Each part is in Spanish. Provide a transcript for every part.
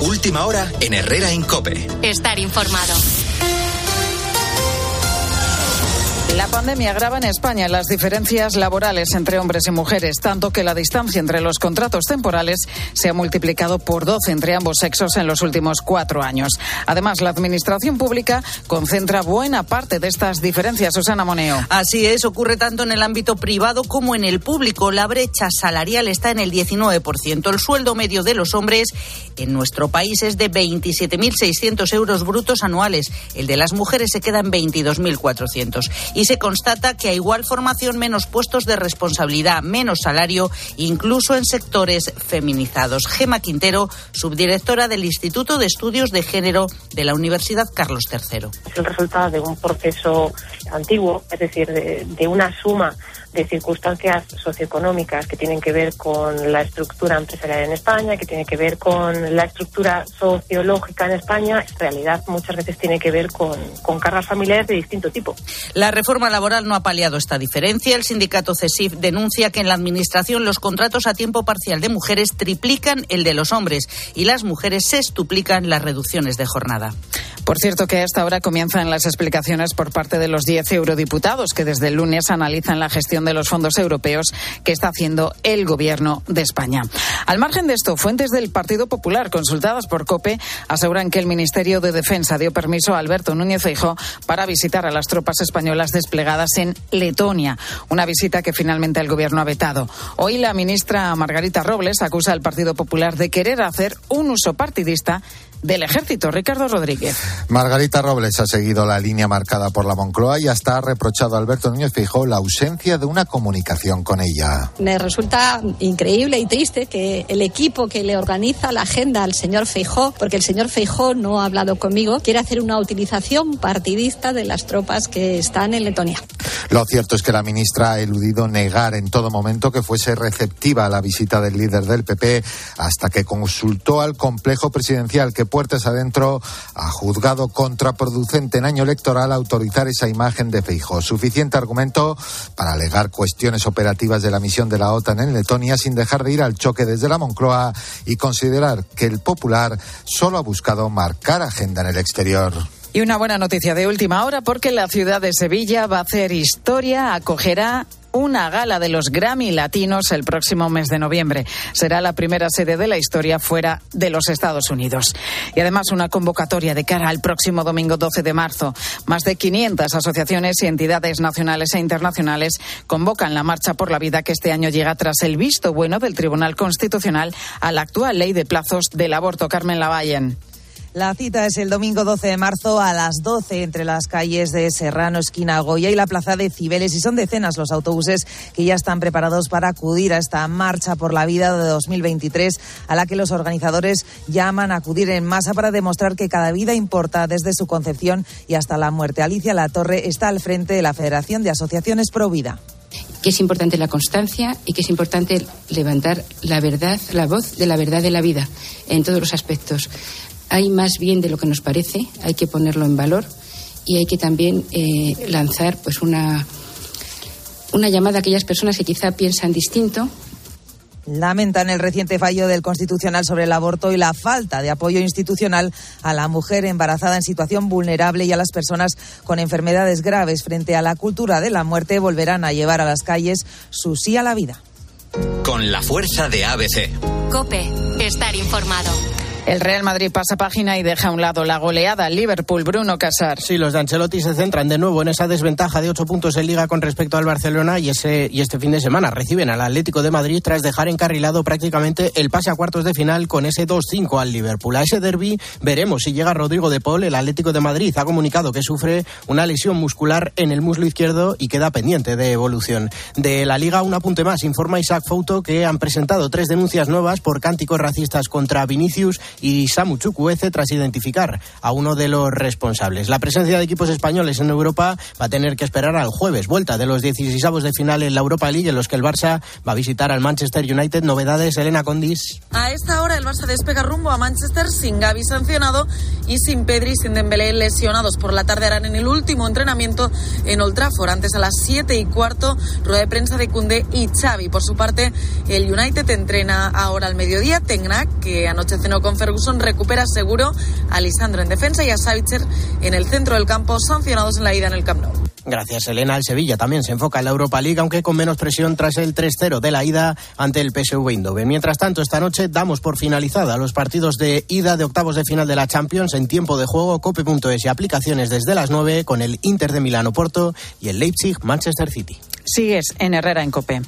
Última hora en Herrera Incope. Estar informado. La pandemia agrava en España las diferencias laborales entre hombres y mujeres, tanto que la distancia entre los contratos temporales se ha multiplicado por 12 entre ambos sexos en los últimos cuatro años. Además, la administración pública concentra buena parte de estas diferencias. Susana Moneo. Así es, ocurre tanto en el ámbito privado como en el público. La brecha salarial está en el 19%. El sueldo medio de los hombres en nuestro país es de 27.600 euros brutos anuales. El de las mujeres se queda en 22.400 y se constata que a igual formación menos puestos de responsabilidad, menos salario, incluso en sectores feminizados. Gema Quintero, subdirectora del Instituto de Estudios de Género de la Universidad Carlos III. Es el resultado de un proceso antiguo, es decir, de, de una suma de circunstancias socioeconómicas que tienen que ver con la estructura empresarial en España, que tiene que ver con la estructura sociológica en España, en realidad muchas veces tiene que ver con, con cargas familiares de distinto tipo. La reforma laboral no ha paliado esta diferencia. El sindicato CESIF denuncia que en la Administración los contratos a tiempo parcial de mujeres triplican el de los hombres y las mujeres se estuplican las reducciones de jornada. Por cierto que a esta hora comienzan las explicaciones por parte de los 10 eurodiputados que desde el lunes analizan la gestión de los fondos europeos que está haciendo el Gobierno de España. Al margen de esto, fuentes del Partido Popular consultadas por COPE aseguran que el Ministerio de Defensa dio permiso a Alberto Núñez Feijóo para visitar a las tropas españolas desplegadas en Letonia, una visita que finalmente el Gobierno ha vetado. Hoy la ministra Margarita Robles acusa al Partido Popular de querer hacer un uso partidista del ejército. Ricardo Rodríguez. Margarita Robles ha seguido la línea marcada por la Moncloa y hasta ha reprochado a Alberto Núñez Feijóo la ausencia de una comunicación con ella. Me resulta increíble y triste que el equipo que le organiza la agenda al señor Feijóo, porque el señor Feijóo no ha hablado conmigo, quiere hacer una utilización partidista de las tropas que están en Letonia. Lo cierto es que la ministra ha eludido negar en todo momento que fuese receptiva a la visita del líder del PP hasta que consultó al complejo presidencial que puertas adentro ha juzgado contraproducente en año electoral autorizar esa imagen de Feijóo. Suficiente argumento para alegar cuestiones operativas de la misión de la OTAN en Letonia sin dejar de ir al choque desde la Moncloa y considerar que el Popular solo ha buscado marcar agenda en el exterior. Y una buena noticia de última hora porque la ciudad de Sevilla va a hacer historia, acogerá una gala de los Grammy Latinos el próximo mes de noviembre. Será la primera sede de la historia fuera de los Estados Unidos. Y además una convocatoria de cara al próximo domingo 12 de marzo. Más de 500 asociaciones y entidades nacionales e internacionales convocan la Marcha por la Vida que este año llega tras el visto bueno del Tribunal Constitucional a la actual ley de plazos del aborto. Carmen Lavallen. La cita es el domingo 12 de marzo a las 12 entre las calles de Serrano, esquina Goya y la plaza de Cibeles. Y son decenas los autobuses que ya están preparados para acudir a esta marcha por la vida de 2023, a la que los organizadores llaman a acudir en masa para demostrar que cada vida importa desde su concepción y hasta la muerte. Alicia La Torre está al frente de la Federación de Asociaciones Pro Vida que es importante la constancia y que es importante levantar la verdad, la voz de la verdad de la vida en todos los aspectos hay más bien de lo que nos parece, hay que ponerlo en valor y hay que también eh, lanzar pues una, una llamada a aquellas personas que quizá piensan distinto, lamentan el reciente fallo del Constitucional sobre el aborto y la falta de apoyo institucional a la mujer embarazada en situación vulnerable y a las personas con enfermedades graves. Frente a la cultura de la muerte, volverán a llevar a las calles su sí a la vida. Con la fuerza de ABC. Cope, estar informado. El Real Madrid pasa página y deja a un lado la goleada Liverpool. Bruno Casar. Sí, los de Ancelotti se centran de nuevo en esa desventaja de ocho puntos en Liga con respecto al Barcelona y, ese, y este fin de semana reciben al Atlético de Madrid tras dejar encarrilado prácticamente el pase a cuartos de final con ese 2-5 al Liverpool. A ese derby veremos si llega Rodrigo de Paul. El Atlético de Madrid ha comunicado que sufre una lesión muscular en el muslo izquierdo y queda pendiente de evolución. De la Liga, un apunte más. Informa Isaac Fouto que han presentado tres denuncias nuevas por cánticos racistas contra Vinicius y Samu Chukwueze tras identificar a uno de los responsables. La presencia de equipos españoles en Europa va a tener que esperar al jueves, vuelta de los 16 de final en la Europa League, en los que el Barça va a visitar al Manchester United. Novedades, Elena Condis. A esta hora el Barça despega rumbo a Manchester sin Gaby sancionado y sin Pedri y sin Dembélé lesionados. Por la tarde harán en el último entrenamiento en Old Trafford. Antes a las 7 y cuarto, rueda de prensa de Cundé y Xavi. Por su parte, el United entrena ahora al mediodía. Tengnac, que anoche cenó con Ferguson recupera seguro a Lisandro en defensa y a Savitzer en el centro del campo, sancionados en la ida en el Camp Nou. Gracias, Elena. El Sevilla también se enfoca en la Europa League, aunque con menos presión tras el 3-0 de la ida ante el PSV Eindhoven. Mientras tanto, esta noche damos por finalizada los partidos de ida de octavos de final de la Champions en tiempo de juego, cope.es y aplicaciones desde las 9 con el Inter de Milano Porto y el Leipzig Manchester City. Sigues en Herrera en Cope.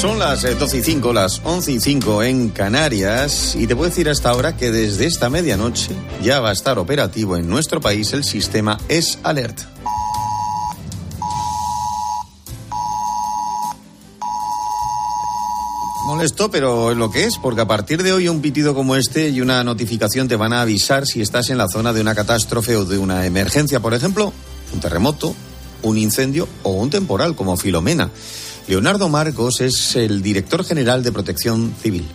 Son las 12 y 5, las 11 y 5 en Canarias y te puedo decir hasta ahora que desde esta medianoche ya va a estar operativo en nuestro país el sistema Es Alert. Molesto, pero es lo que es, porque a partir de hoy un pitido como este y una notificación te van a avisar si estás en la zona de una catástrofe o de una emergencia, por ejemplo, un terremoto, un incendio o un temporal como Filomena. Leonardo Marcos es el director general de Protección Civil.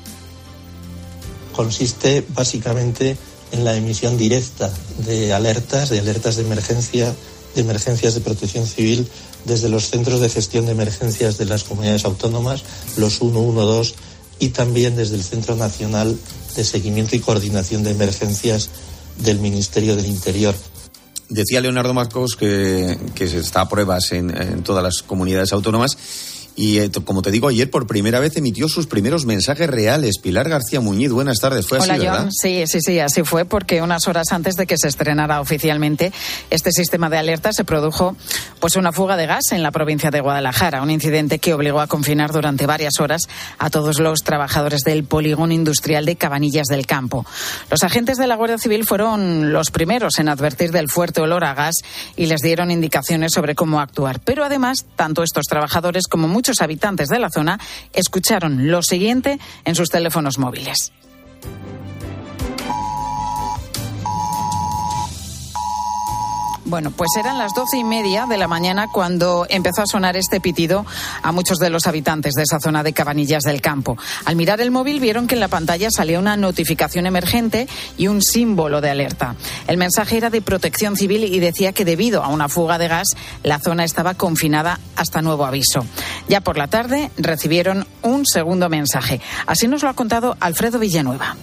Consiste básicamente en la emisión directa de alertas, de alertas de emergencia, de emergencias de protección civil desde los centros de gestión de emergencias de las comunidades autónomas, los 112, y también desde el Centro Nacional de Seguimiento y Coordinación de Emergencias del Ministerio del Interior. Decía Leonardo Marcos que, que se está a pruebas en, en todas las comunidades autónomas y eh, como te digo, ayer por primera vez emitió sus primeros mensajes reales. Pilar García Muñiz, buenas tardes. Fue Hola, así, ¿verdad? John. Sí, sí, sí, así fue, porque unas horas antes de que se estrenara oficialmente este sistema de alerta se produjo pues una fuga de gas en la provincia de Guadalajara, un incidente que obligó a confinar durante varias horas a todos los trabajadores del polígono industrial de Cabanillas del Campo. Los agentes de la Guardia Civil fueron los primeros en advertir del fuerte olor a gas y les dieron indicaciones sobre cómo actuar. Pero además, tanto estos trabajadores como muchos habitantes de la zona escucharon lo siguiente en sus teléfonos móviles. Bueno, pues eran las doce y media de la mañana cuando empezó a sonar este pitido a muchos de los habitantes de esa zona de Cabanillas del Campo. Al mirar el móvil vieron que en la pantalla salía una notificación emergente y un símbolo de alerta. El mensaje era de protección civil y decía que debido a una fuga de gas la zona estaba confinada hasta nuevo aviso. Ya por la tarde recibieron un segundo mensaje. Así nos lo ha contado Alfredo Villanueva.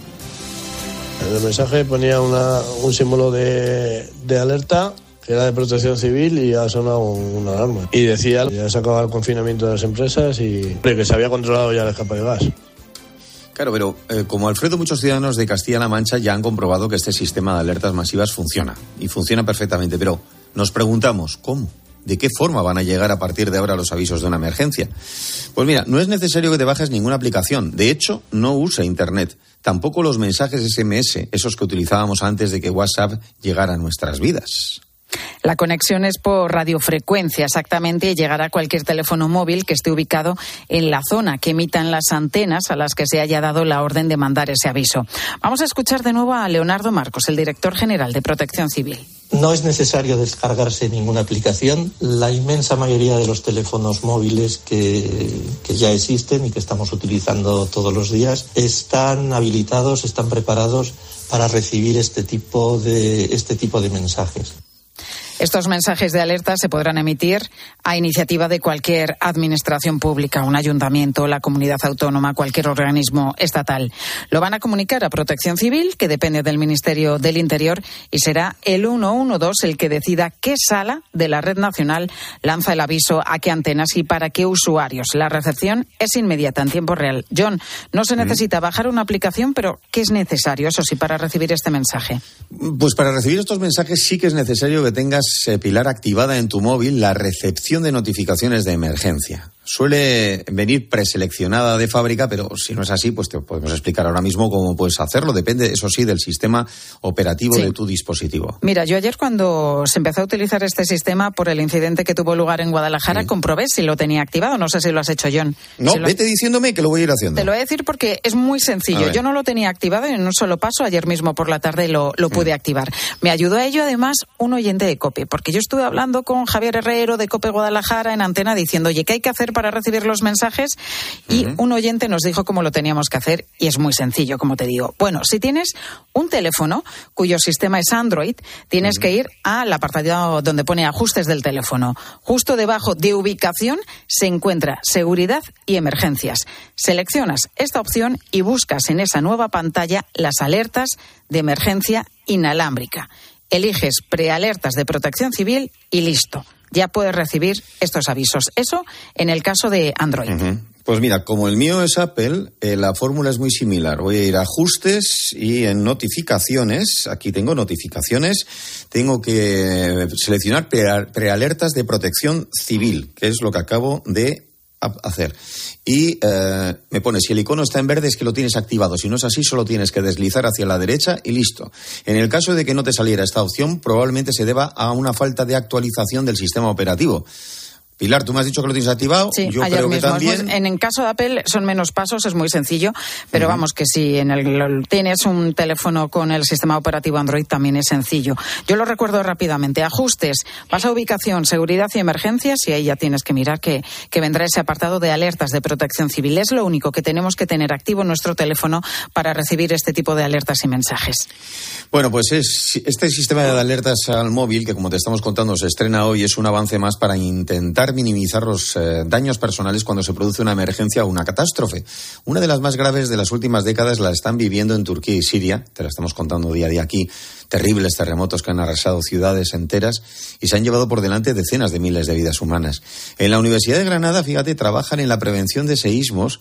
En el mensaje ponía una, un símbolo de, de alerta que era de protección civil y ha sonado una alarma. Y decía que ya se acababa el confinamiento de las empresas y que se había controlado ya el escape de gas. Claro, pero eh, como Alfredo, muchos ciudadanos de Castilla-La Mancha ya han comprobado que este sistema de alertas masivas funciona. Y funciona perfectamente. Pero nos preguntamos, ¿cómo? ¿De qué forma van a llegar a partir de ahora los avisos de una emergencia? Pues mira, no es necesario que te bajes ninguna aplicación. De hecho, no usa Internet. Tampoco los mensajes SMS, esos que utilizábamos antes de que WhatsApp llegara a nuestras vidas. La conexión es por radiofrecuencia exactamente y llegará a cualquier teléfono móvil que esté ubicado en la zona que emitan las antenas a las que se haya dado la orden de mandar ese aviso. Vamos a escuchar de nuevo a Leonardo Marcos, el director general de Protección Civil. No es necesario descargarse ninguna aplicación. La inmensa mayoría de los teléfonos móviles que, que, ya existen y que estamos utilizando todos los días están habilitados, están preparados para recibir este tipo de, este tipo de mensajes. Estos mensajes de alerta se podrán emitir a iniciativa de cualquier administración pública, un ayuntamiento, la comunidad autónoma, cualquier organismo estatal. Lo van a comunicar a Protección Civil, que depende del Ministerio del Interior, y será el 112 el que decida qué sala de la red nacional lanza el aviso a qué antenas y para qué usuarios. La recepción es inmediata, en tiempo real. John, no se necesita bajar una aplicación, pero ¿qué es necesario, eso sí, para recibir este mensaje? Pues para recibir estos mensajes sí que es necesario que tengas Pilar, activada en tu móvil la recepción de notificaciones de emergencia. Suele venir preseleccionada de fábrica, pero si no es así, pues te podemos explicar ahora mismo cómo puedes hacerlo. Depende, eso sí, del sistema operativo Sí. de tu dispositivo. Mira, yo ayer cuando se empezó a utilizar este sistema por el incidente que tuvo lugar en Guadalajara, comprobé si lo tenía activado. No sé si lo has hecho, John. No, Si lo- vete diciéndome que lo voy a ir haciendo. Te lo voy a decir porque es muy sencillo. Yo no lo tenía activado y en un solo paso ayer mismo por la tarde lo, lo pude activar. Me ayudó a ello además un oyente de COPE, porque yo estuve hablando con Javier Herrero de COPE Guadalajara en antena diciendo, oye, ¿qué hay que hacer para recibir los mensajes y un oyente nos dijo cómo lo teníamos que hacer y es muy sencillo, como te digo. Bueno, si tienes un teléfono cuyo sistema es Android, tienes que ir al apartado donde pone ajustes del teléfono. Justo debajo de ubicación se encuentra seguridad y emergencias. Seleccionas esta opción y buscas en esa nueva pantalla las alertas de emergencia inalámbrica. Eliges prealertas de protección civil y listo. Ya puedes recibir estos avisos. Eso en el caso de Android. Pues mira, como el mío es Apple, eh, la fórmula es muy similar. Voy a ir a ajustes y en notificaciones, aquí tengo notificaciones, tengo que seleccionar prealertas de protección civil, que es lo que acabo de hacer. Y eh, me pone, si el icono está en verde es que lo tienes activado. Si no es así, solo tienes que deslizar hacia la derecha y listo. En el caso de que no te saliera esta opción, probablemente se deba a una falta de actualización del sistema operativo. Pilar, tú me has dicho que lo tienes activado. Sí, Yo creo que también. En el caso de Apple son menos pasos, es muy sencillo, pero vamos que si en el, tienes un teléfono con el sistema operativo Android también es sencillo. Yo lo recuerdo rápidamente. Ajustes, vas a ubicación, seguridad y emergencias y ahí ya tienes que mirar que, que vendrá ese apartado de alertas de protección civil. Es lo único que tenemos que tener activo en nuestro teléfono para recibir este tipo de alertas y mensajes. Bueno, pues es, este sistema de alertas al móvil, que como te estamos contando se estrena hoy, es un avance más para minimizar los eh, daños personales cuando se produce una emergencia o una catástrofe. Una de las más graves de las últimas décadas la están viviendo en Turquía y Siria, te la estamos contando día a día aquí, terribles terremotos que han arrasado ciudades enteras y se han llevado por delante decenas de miles de vidas humanas. En la Universidad de Granada, fíjate, trabajan en la prevención de seísmos,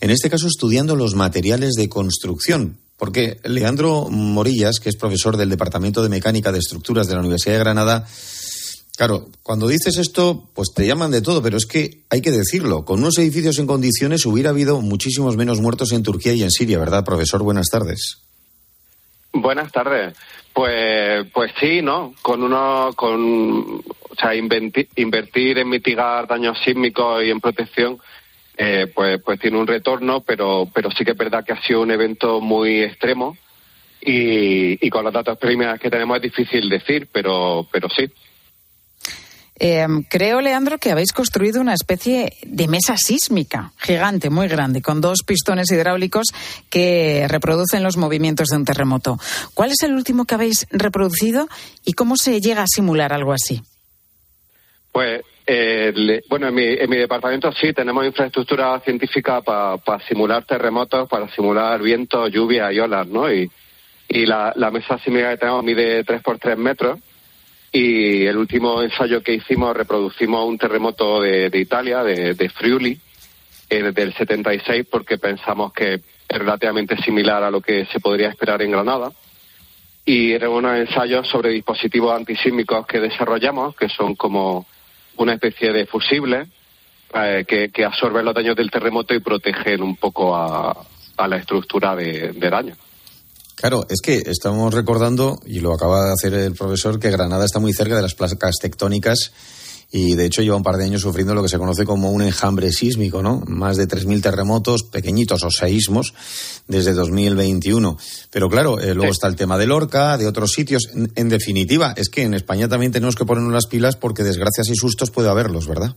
en este caso estudiando los materiales de construcción, porque Leandro Morillas, que es profesor del Departamento de Mecánica de Estructuras de la Universidad de Granada, Claro, cuando dices esto, pues te llaman de todo, pero es que hay que decirlo. Con unos edificios en condiciones hubiera habido muchísimos menos muertos en Turquía y en Siria, ¿verdad, profesor? Buenas tardes. Buenas tardes. Pues, pues sí, ¿no? Con uno, con, o sea, invertir en mitigar daños sísmicos y en protección, eh, pues, pues tiene un retorno, pero, pero sí que es verdad que ha sido un evento muy extremo y, y con los datos preliminares que tenemos es difícil decir, pero, pero sí. Em, creo, Leandro, que habéis construido una especie de mesa sísmica gigante, muy grande, con dos pistones hidráulicos que reproducen los movimientos de un terremoto. ¿Cuál es el último que habéis reproducido y cómo se llega a simular algo así? Pues, eh, bueno, en mi, en mi, departamento sí tenemos infraestructura científica para simular terremotos, para simular viento, lluvia y olas, ¿no? Y, la mesa sísmica que tenemos mide 3 por 3 metros y el último ensayo que hicimos reproducimos un terremoto de, Italia, de, Friuli, eh, del 76, porque pensamos que es relativamente similar a lo que se podría esperar en Granada. Y era unos ensayos sobre dispositivos antisísmicos que desarrollamos, que son como una especie de fusibles eh, que, absorben los daños del terremoto y protegen un poco a, la estructura de daño. Claro, es que estamos recordando, y lo acaba de hacer el profesor, que Granada está muy cerca de las placas tectónicas y de hecho lleva un par de años sufriendo lo que se conoce como un enjambre sísmico, ¿no? Más de 3.000 terremotos pequeñitos o seísmos desde 2021. Pero claro, eh, luego está el tema de Lorca, de otros sitios. En, definitiva, es que en España también tenemos que ponernos las pilas porque desgracias y sustos puede haberlos, ¿verdad?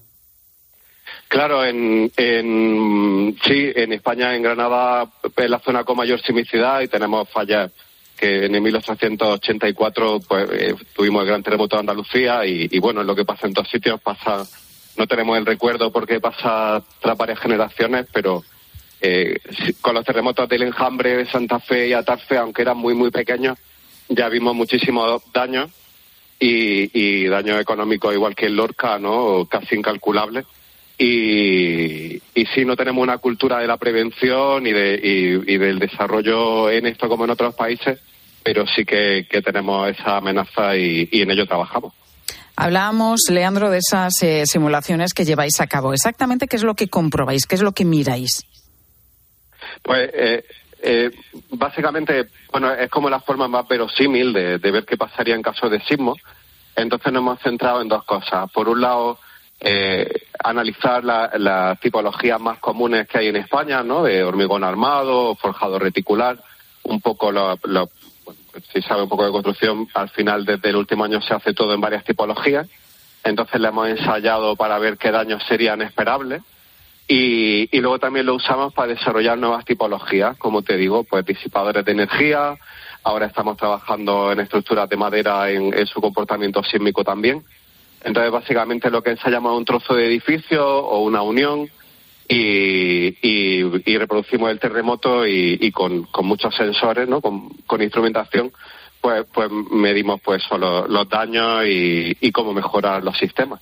Claro, en, en, sí, en España, en Granada, es la zona con mayor sismicidad y tenemos fallas que en 1884 pues, eh, tuvimos el gran terremoto de Andalucía y, bueno, lo que pasa en todos sitios pasa, no tenemos el recuerdo porque pasa tras varias generaciones, pero eh, con los terremotos del Enjambre, de Santa Fe y Atarfe, aunque eran muy, muy pequeños, ya vimos muchísimos daños y, y daños económicos igual que en Lorca, ¿no? Casi incalculables y, y sí, no tenemos una cultura de la prevención y, de, y, del desarrollo en esto como en otros países, pero sí que, tenemos esa amenaza y, en ello trabajamos. Hablábamos, Leandro, de esas eh, simulaciones que lleváis a cabo. Exactamente, ¿qué es lo que comprobáis? ¿Qué es lo que miráis? Pues eh, eh, básicamente, bueno, es como la forma más verosímil de, de ver qué pasaría en caso de sismo. Entonces nos hemos centrado en dos cosas. Por un lado, eh, analizar las tipologías más comunes que hay en España, ¿no? De hormigón armado, forjado reticular, un poco lo, si sabe un poco de construcción, al final desde el último año se hace todo en varias tipologías entonces la hemos ensayado para ver qué daños serían esperables. Y, y, luego también lo usamos para desarrollar nuevas tipologías, como te digo, pues disipadores de energía. Ahora estamos trabajando en estructuras de madera en su comportamiento sísmico también. Entonces, básicamente lo que ensayamos es un trozo de edificio o una unión y, y, reproducimos el terremoto y, con, muchos sensores, ¿no? Con, instrumentación, pues, pues medimos pues los, los daños y cómo mejorar los sistemas.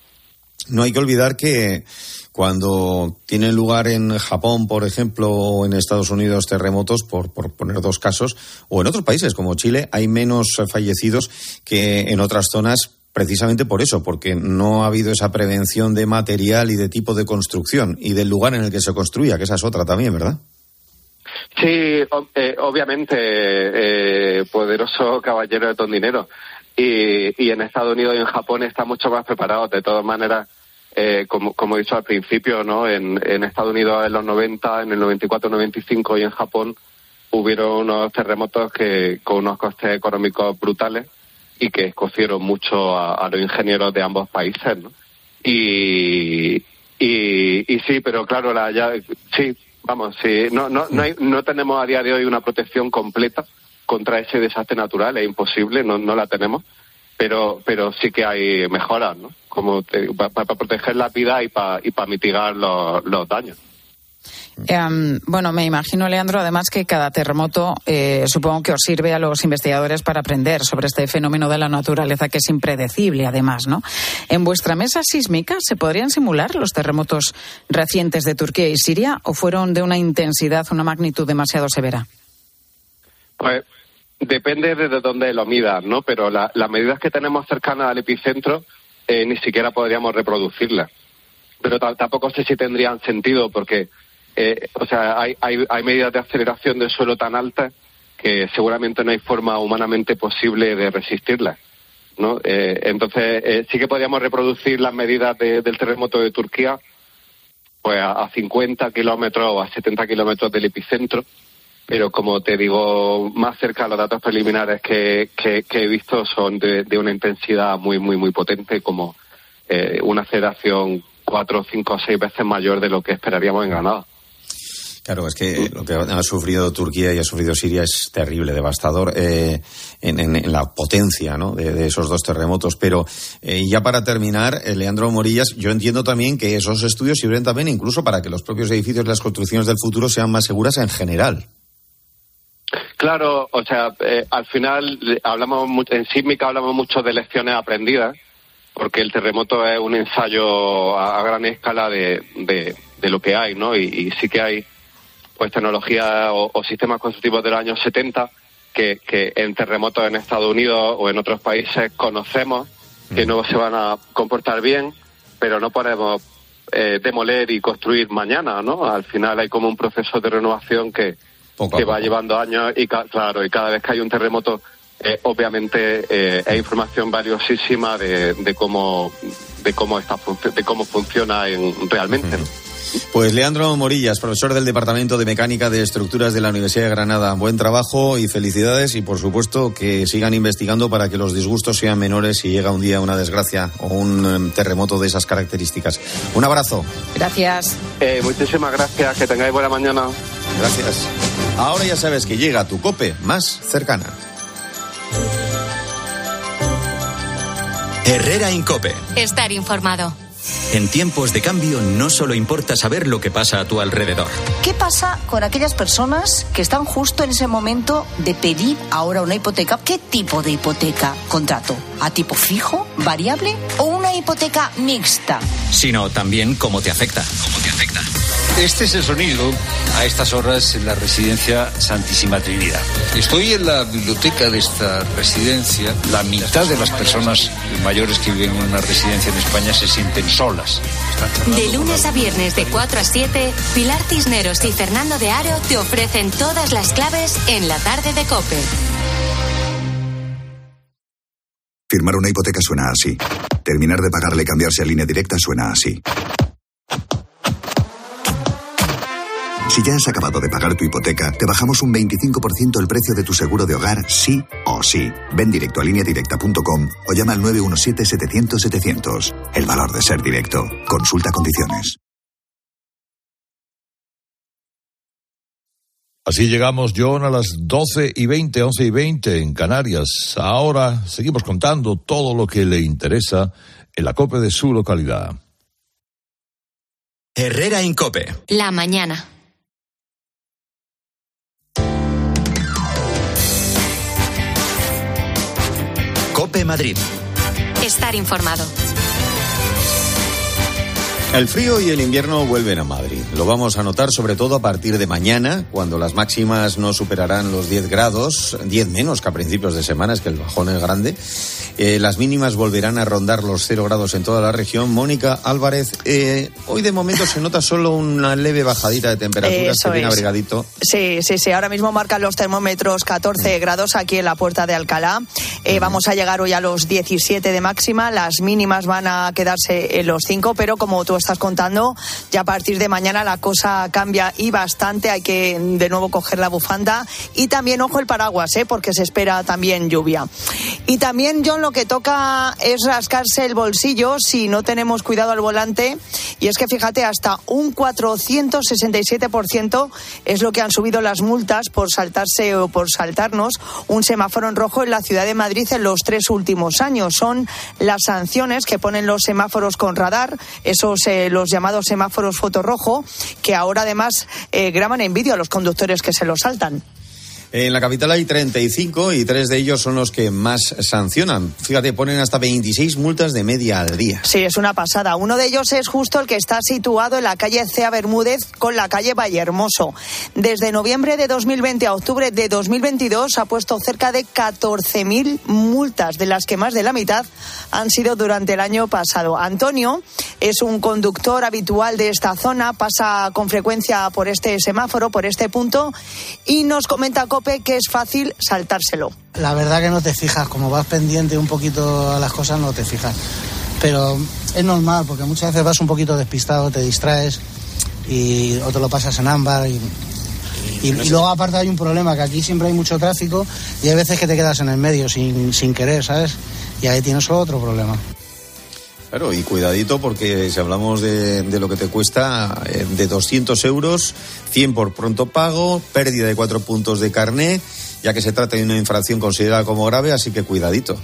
No hay que olvidar que cuando tienen lugar en Japón, por ejemplo, o en Estados Unidos terremotos, por, por, poner dos casos, o en otros países como Chile, hay menos fallecidos que en otras zonas precisamente por eso, porque no ha habido esa prevención de material y de tipo de construcción y del lugar en el que se construía, que esa es otra también, ¿verdad? Sí, eh, obviamente, eh, poderoso caballero de todo dinero. Y, y, en Estados Unidos y en Japón está mucho más preparado. De todas maneras, eh, como, como, he dicho al principio, ¿no? En, en, Estados Unidos en los 90, en el 94-95 y en Japón hubieron unos terremotos que con unos costes económicos brutales y que escocieron mucho a, los ingenieros de ambos países, ¿no? Y, y, sí, pero claro, la, ya, sí, vamos, sí, no, no, no, hay, no tenemos a día de hoy una protección completa contra ese desastre natural, es imposible, no, no la tenemos, pero, pero sí que hay mejoras, ¿no? Como para pa proteger la vida y para y pa mitigar los, los daños. Eh, bueno, me imagino, Leandro, además que cada terremoto eh, supongo que os sirve a los investigadores para aprender sobre este fenómeno de la naturaleza que es impredecible, además, ¿no? En vuestra mesa sísmica, ¿se podrían simular los terremotos recientes de Turquía y Siria o fueron de una intensidad, una magnitud demasiado severa? Pues depende de dónde lo midas, ¿no? Pero la, las medidas que tenemos cercanas al epicentro eh, ni siquiera podríamos reproducirlas. Pero tampoco sé si tendrían sentido porque eh, o sea, hay, hay, hay, medidas de aceleración del suelo tan altas que seguramente no hay forma humanamente posible de resistirlas. ¿no? Eh, entonces, eh, sí que podríamos reproducir las medidas de, del terremoto de Turquía pues a, a 50 kilómetros o a 70 kilómetros del epicentro, pero como te digo, más cerca los datos preliminares que, he visto son de, de, una intensidad muy, muy, muy potente, como eh, una aceleración cuatro, cinco o seis veces mayor de lo que esperaríamos en Granada. Claro, es que lo que ha sufrido Turquía y ha sufrido Siria es terrible, devastador eh, en, la potencia ¿no? de, esos dos terremotos. Pero eh, ya para terminar, eh, Leandro Morillas, yo entiendo también que esos estudios sirven también incluso para que los propios edificios las construcciones del futuro sean más seguras en general. Claro, o sea, eh, al final hablamos en sísmica hablamos mucho de lecciones aprendidas, porque el terremoto es un ensayo a, gran escala de, lo que hay, ¿no? Y sí que hay pues tecnología o, o, sistemas constructivos de los años 70 que, que, en terremotos en Estados Unidos o en otros países conocemos que no se van a comportar bien, pero no podemos eh, demoler y construir mañana, ¿no? Al final hay como un proceso de renovación que, poco que va llevando años y claro, y cada vez que hay un terremoto, eh, obviamente eh, es información valiosísima de, de, cómo de cómo está de cómo funciona en, realmente. Uh -huh. Pues Leandro Morillas, profesor del Departamento de Mecánica de Estructuras de la Universidad de Granada. Buen trabajo y felicidades y por supuesto que sigan investigando para que los disgustos sean menores si llega un día una desgracia o un um, terremoto de esas características. Un abrazo. Gracias. Eh, muchísimas gracias. Que tengáis buena mañana. Gracias. Ahora ya sabes que llega tu cope más cercana. Herrera Incope. Estar informado. En tiempos de cambio no solo importa saber lo que pasa a tu alrededor. ¿Qué pasa con aquellas personas que están justo en ese momento de pedir ahora una hipoteca? ¿Qué tipo de hipoteca contrato? ¿A tipo fijo, variable o una hipoteca mixta? Sino también cómo te afecta. ¿Cómo te afecta? Este es el sonido a estas horas en la residencia Santísima Trinidad. Estoy en la biblioteca de esta residencia. La mitad de las personas mayores que viven en una residencia en España se sienten solas. De lunes a viernes de 4 a 7, Pilar Cisneros y Fernando de Aro te ofrecen todas las claves en la tarde de Cope. Firmar una hipoteca suena así. Terminar de pagarle cambiarse a línea directa suena así. Si ya has acabado de pagar tu hipoteca, te bajamos un 25% el precio de tu seguro de hogar, sí o sí. Ven directo a lineadirecta.com o llama al 917-700-700. El valor de ser directo. Consulta condiciones. Así llegamos, John, a las 12 y 20, 11 y 20 en Canarias. Ahora seguimos contando todo lo que le interesa en la COPE de su localidad. Herrera en COPE. La mañana. COPE Madrid. Estar informado. El frío y el invierno vuelven a Madrid. Lo vamos a notar sobre todo a partir de mañana, cuando las máximas no superarán los 10 grados, 10 menos que a principios de semana, es que el bajón es grande. Eh, las mínimas volverán a rondar los 0 grados en toda la región. Mónica Álvarez, eh, hoy de momento se nota solo una leve bajadita de temperatura, Eso se viene es. abrigadito. Sí, sí, sí. Ahora mismo marcan los termómetros 14 grados aquí en la puerta de Alcalá. Eh, vamos a llegar hoy a los 17 de máxima. Las mínimas van a quedarse en los 5, pero como tú estás contando, ya a partir de mañana la cosa cambia y bastante. Hay que de nuevo coger la bufanda y también, ojo, el paraguas, ¿eh? porque se espera también lluvia. Y también, John, lo que toca es rascarse el bolsillo si no tenemos cuidado al volante. Y es que fíjate, hasta un 467% es lo que han subido las multas por saltarse o por saltarnos un semáforo en rojo en la ciudad de Madrid en los tres últimos años. Son las sanciones que ponen los semáforos con radar, esos eh, los llamados semáforos fotorrojo, que ahora además eh, graban en vídeo a los conductores que se los saltan. En la capital hay 35 y tres de ellos son los que más sancionan. Fíjate, ponen hasta 26 multas de media al día. Sí, es una pasada. Uno de ellos es justo el que está situado en la calle Cea Bermúdez con la calle Vallehermoso. Desde noviembre de 2020 a octubre de 2022 ha puesto cerca de 14.000 multas, de las que más de la mitad han sido durante el año pasado. Antonio es un conductor habitual de esta zona, pasa con frecuencia por este semáforo, por este punto, y nos comenta Cope que es fácil saltárselo. La verdad que no te fijas, como vas pendiente un poquito a las cosas, no te fijas. Pero es normal, porque muchas veces vas un poquito despistado, te distraes y, o te lo pasas en ámbar. Y, y- y luego aparte hay un problema, que aquí siempre hay mucho tráfico y hay veces que te quedas en el medio sin, sin querer, ¿sabes? Y ahí tienes otro problema. Claro, y cuidadito porque si hablamos de, lo que te cuesta, eh, de 200 euros, 100 por pronto pago, pérdida de cuatro puntos de carné, ya que se trata de una infracción considerada como grave, así que cuidadito.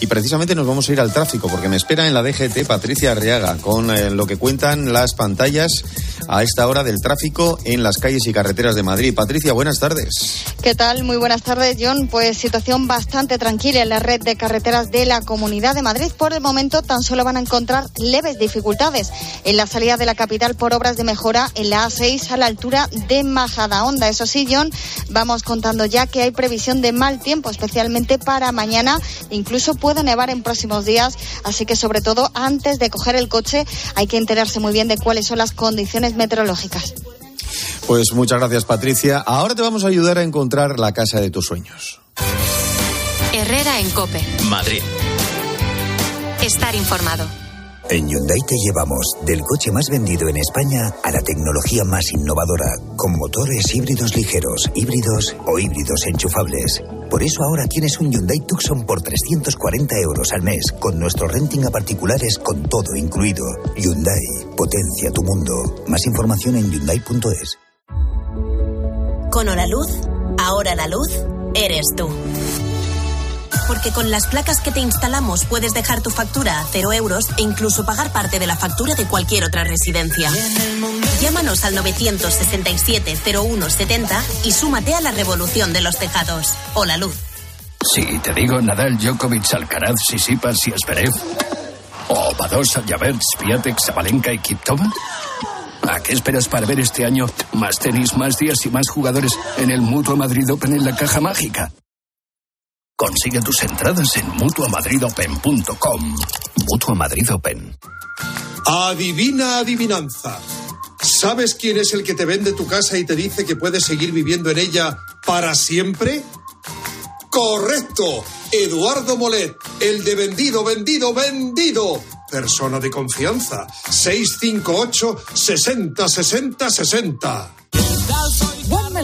Y precisamente nos vamos a ir al tráfico, porque me espera en la DGT Patricia Arriaga con eh, lo que cuentan las pantallas a esta hora del tráfico en las calles y carreteras de Madrid. Patricia, buenas tardes. ¿Qué tal? Muy buenas tardes, John. Pues situación bastante tranquila en la red de carreteras de la Comunidad de Madrid. Por el momento tan solo van a encontrar leves dificultades en la salida de la capital por obras de mejora en la A6 a la altura de Majadahonda. Eso sí, John, vamos contando ya que hay previsión de mal tiempo, especialmente para mañana. Incluso puede nevar en próximos días, así que sobre todo antes de coger el coche hay que enterarse muy bien de cuáles son las condiciones meteorológicas. Pues muchas gracias, Patricia. Ahora te vamos a ayudar a encontrar la casa de tus sueños. Herrera en Cope. Madrid. Estar informado. En Hyundai te llevamos del coche más vendido en España a la tecnología más innovadora, con motores híbridos ligeros, híbridos o híbridos enchufables. Por eso ahora tienes un Hyundai Tucson por 340 euros al mes, con nuestro renting a particulares con todo incluido. Hyundai, potencia tu mundo. Más información en hyundai.es. Con Hora Luz, ahora la luz eres tú. Porque con las placas que te instalamos puedes dejar tu factura a cero euros e incluso pagar parte de la factura de cualquier otra residencia. Llámanos al 917-0170 y súmate a la revolución de los tejados. Hola Luz. Si te digo Nadal, Djokovic, Alcaraz, Sisipas y Asperev. O Badosa, Javert, Swiatek, Sabalenka y Kiptova. ¿A qué esperas para ver este año más tenis, más días y más jugadores en el Mutua Madrid Open en la caja mágica? Consigue tus entradas en mutuamadridopen.com. Mutua Madrid Open. Adivina adivinanza. ¿Sabes quién es el que te vende tu casa y te dice que puedes seguir viviendo en ella para siempre? Correcto. Eduardo Molet, el de vendido, vendido, vendido. Persona de confianza. 658 60 60 60.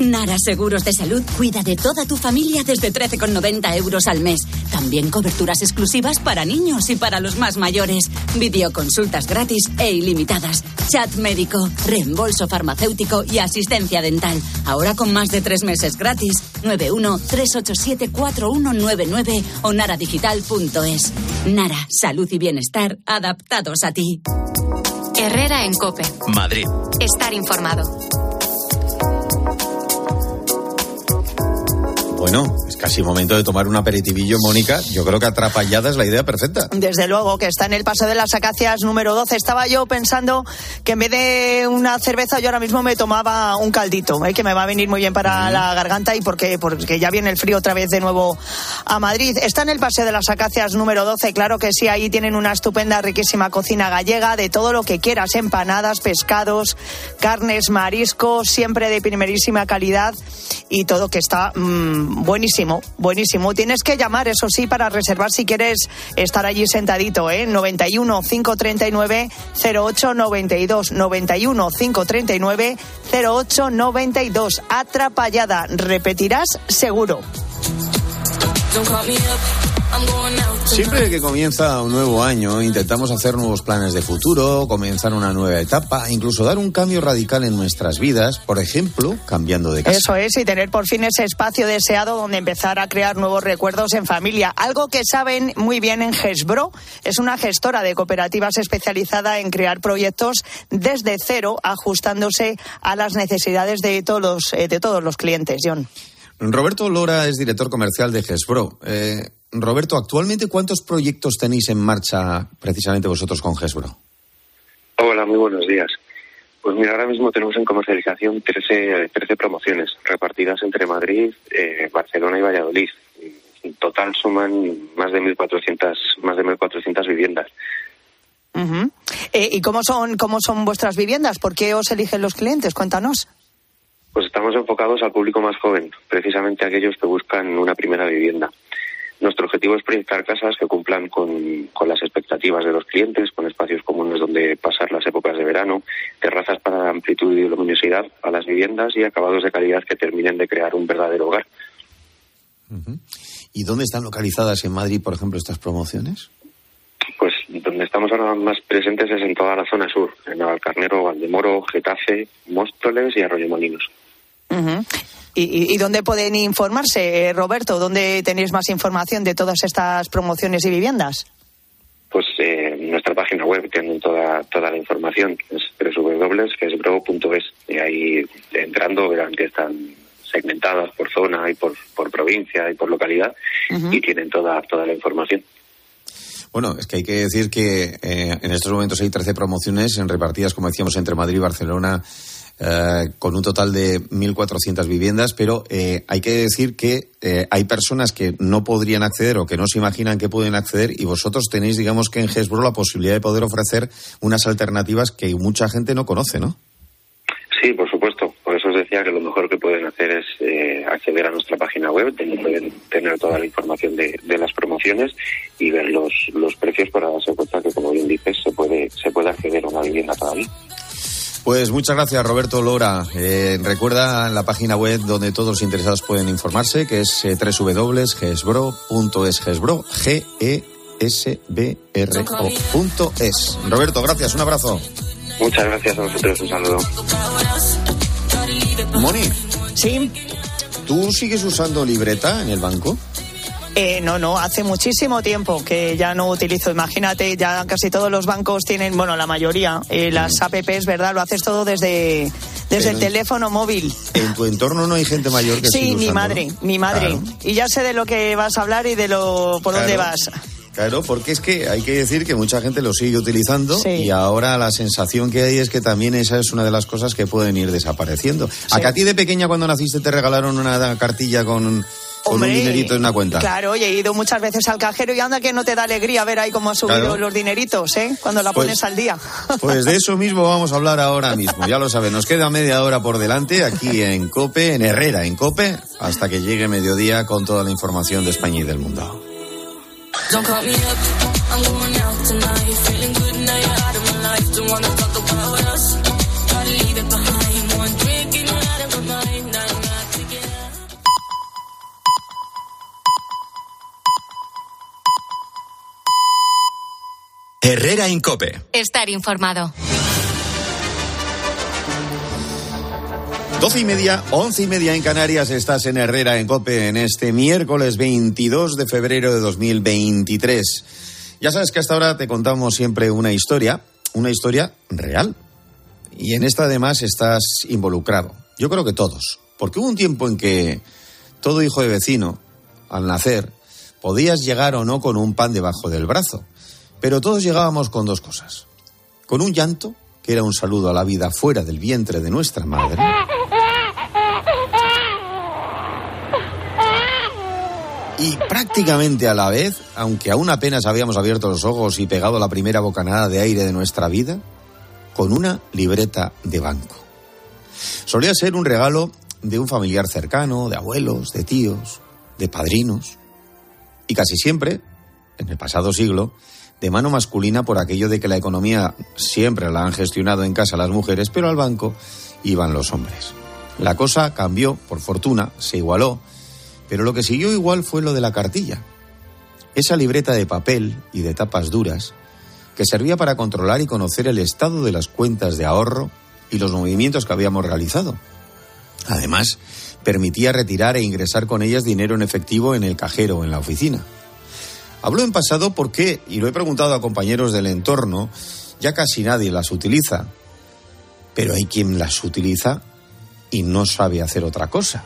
Nara Seguros de Salud cuida de toda tu familia desde 13,90 euros al mes. También coberturas exclusivas para niños y para los más mayores. Videoconsultas gratis e ilimitadas. Chat médico, reembolso farmacéutico y asistencia dental. Ahora con más de tres meses gratis. 91-387-4199 o naradigital.es. Nara, salud y bienestar adaptados a ti. Herrera en Cope. Madrid. Estar informado. Bueno, es casi momento de tomar un aperitivillo, Mónica. Yo creo que atrapallada es la idea perfecta. Desde luego, que está en el paso de las acacias número 12. Estaba yo pensando que en vez de una cerveza, yo ahora mismo me tomaba un caldito, ¿eh? que me va a venir muy bien para la garganta y porque, porque ya viene el frío otra vez de nuevo a Madrid. Está en el paseo de las acacias número 12, claro que sí, ahí tienen una estupenda, riquísima cocina gallega de todo lo que quieras, empanadas, pescados, carnes, mariscos, siempre de primerísima calidad y todo que está mmm, buenísimo, buenísimo. Tienes que llamar, eso sí, para reservar si quieres estar allí sentadito, ¿eh? 91 539 0892. 91 539 0892. Atrapallada. Repetirás seguro. Siempre que comienza un nuevo año, intentamos hacer nuevos planes de futuro, comenzar una nueva etapa, incluso dar un cambio radical en nuestras vidas, por ejemplo, cambiando de casa. Eso es, y tener por fin ese espacio deseado donde empezar a crear nuevos recuerdos en familia. Algo que saben muy bien en GESBRO, es una gestora de cooperativas especializada en crear proyectos desde cero, ajustándose a las necesidades de todos los, eh, de todos los clientes. John. Roberto Lora es director comercial de GESBRO. Eh, Roberto, actualmente, ¿cuántos proyectos tenéis en marcha precisamente vosotros con GESBRO? Hola, muy buenos días. Pues mira, ahora mismo tenemos en comercialización 13, 13 promociones repartidas entre Madrid, eh, Barcelona y Valladolid. En total suman más de 1.400 más de 1.400 viviendas. Uh -huh. eh, ¿Y cómo son, cómo son vuestras viviendas? ¿Por qué os eligen los clientes? Cuéntanos. Pues estamos enfocados al público más joven, precisamente aquellos que buscan una primera vivienda. Nuestro objetivo es proyectar casas que cumplan con, con, las expectativas de los clientes, con espacios comunes donde pasar las épocas de verano, terrazas para amplitud y luminosidad a las viviendas y acabados de calidad que terminen de crear un verdadero hogar. ¿Y dónde están localizadas en Madrid, por ejemplo, estas promociones? Pues donde estamos ahora más presentes es en toda la zona sur, en Navalcarnero, Valdemoro, Getafe, Móstoles y Arroyomolinos. Uh -huh. ¿Y, ¿Y, dónde pueden informarse, Roberto? ¿Dónde tenéis más información de todas estas promociones y viviendas? Pues eh, en nuestra página web tienen toda, toda la información, es www.gesbro.es. Y ahí entrando verán que están segmentadas por zona y por, por provincia y por localidad uh -huh. y tienen toda, toda la información. Bueno, es que hay que decir que eh, en estos momentos hay 13 promociones en repartidas, como decíamos, entre Madrid y Barcelona, eh, con un total de 1.400 viviendas, pero eh, hay que decir que eh, hay personas que no podrían acceder o que no se imaginan que pueden acceder y vosotros tenéis, digamos que en Gesbro, la posibilidad de poder ofrecer unas alternativas que mucha gente no conoce, ¿no? Sí, por supuesto. Por eso os decía que lo mejor que pueden hacer es eh, acceder a nuestra página web, donde pueden tener toda la información de, las promociones y ver los, los precios para darse cuenta que, como bien dices, se puede, se puede acceder a una vivienda todavía. Pues muchas gracias, Roberto Lora. Eh, recuerda la página web donde todos los interesados pueden informarse, que es eh, www.gesbro.es, gesbro, g e s b r o.es. Roberto, gracias, un abrazo. Muchas gracias a vosotros, un saludo. Moni. Sí. ¿Tú sigues usando libreta en el banco? Eh, no, no, hace muchísimo tiempo que ya no utilizo. Imagínate, ya casi todos los bancos tienen, bueno, la mayoría, eh, las apps, ¿verdad? Lo haces todo desde, desde el teléfono móvil. ¿En tu entorno no hay gente mayor que Sí, mi madre, mi madre. Claro. Y ya sé de lo que vas a hablar y de lo por dónde vas. Claro, porque es que hay que decir que mucha gente lo sigue utilizando Sí. y ahora la sensación que hay es que también esa es una de las cosas que pueden ir desapareciendo. ¿A que a ti de pequeña cuando naciste te regalaron una cartilla con con un dinerito en una cuenta. Claro, oye, he ido muchas veces al cajero y anda que no te da alegría ver ahí cómo ha subido Claro. los dineritos, ¿eh? Cuando la Pues- pones al día. Pues de eso mismo vamos a hablar ahora mismo. Ya lo saben, nos queda media hora por delante aquí en Cope, en Herrera, en Cope, hasta que llegue mediodía con toda la información de España y del mundo. Don't call me up, I'm going out tonight. Feeling good now you're out of my life. Don't wanna Herrera en Cope. Estar informado. Doce y media, once y media en Canarias, estás en Herrera, en Cope, en este miércoles 22 de febrero de 2023. Ya sabes que hasta ahora te contamos siempre una historia, una historia real. Y en esta además estás involucrado. Yo creo que todos. Porque hubo un tiempo en que todo hijo de vecino, al nacer, podías llegar o no con un pan debajo del brazo. Pero todos llegábamos con dos cosas. Con un llanto, que era un saludo a la vida fuera del vientre de nuestra madre. Y prácticamente a la vez, aunque aún apenas habíamos abierto los ojos y pegado la primera bocanada de aire de nuestra vida, con una libreta de banco. Solía ser un regalo de un familiar cercano, de abuelos, de tíos, de padrinos. Y casi siempre, en el pasado siglo, de mano masculina por aquello de que la economía siempre la han gestionado en casa las mujeres, pero al banco iban los hombres. La cosa cambió, por fortuna, se igualó, pero lo que siguió igual fue lo de la cartilla. Esa libreta de papel y de tapas duras que servía para controlar y conocer el estado de las cuentas de ahorro y los movimientos que habíamos realizado. Además, permitía retirar e ingresar con ellas dinero en efectivo en el cajero o en la oficina. Hablo en pasado porque, y lo he preguntado a compañeros del entorno, ya casi nadie las utiliza. Pero hay quien las utiliza y no sabe hacer otra cosa.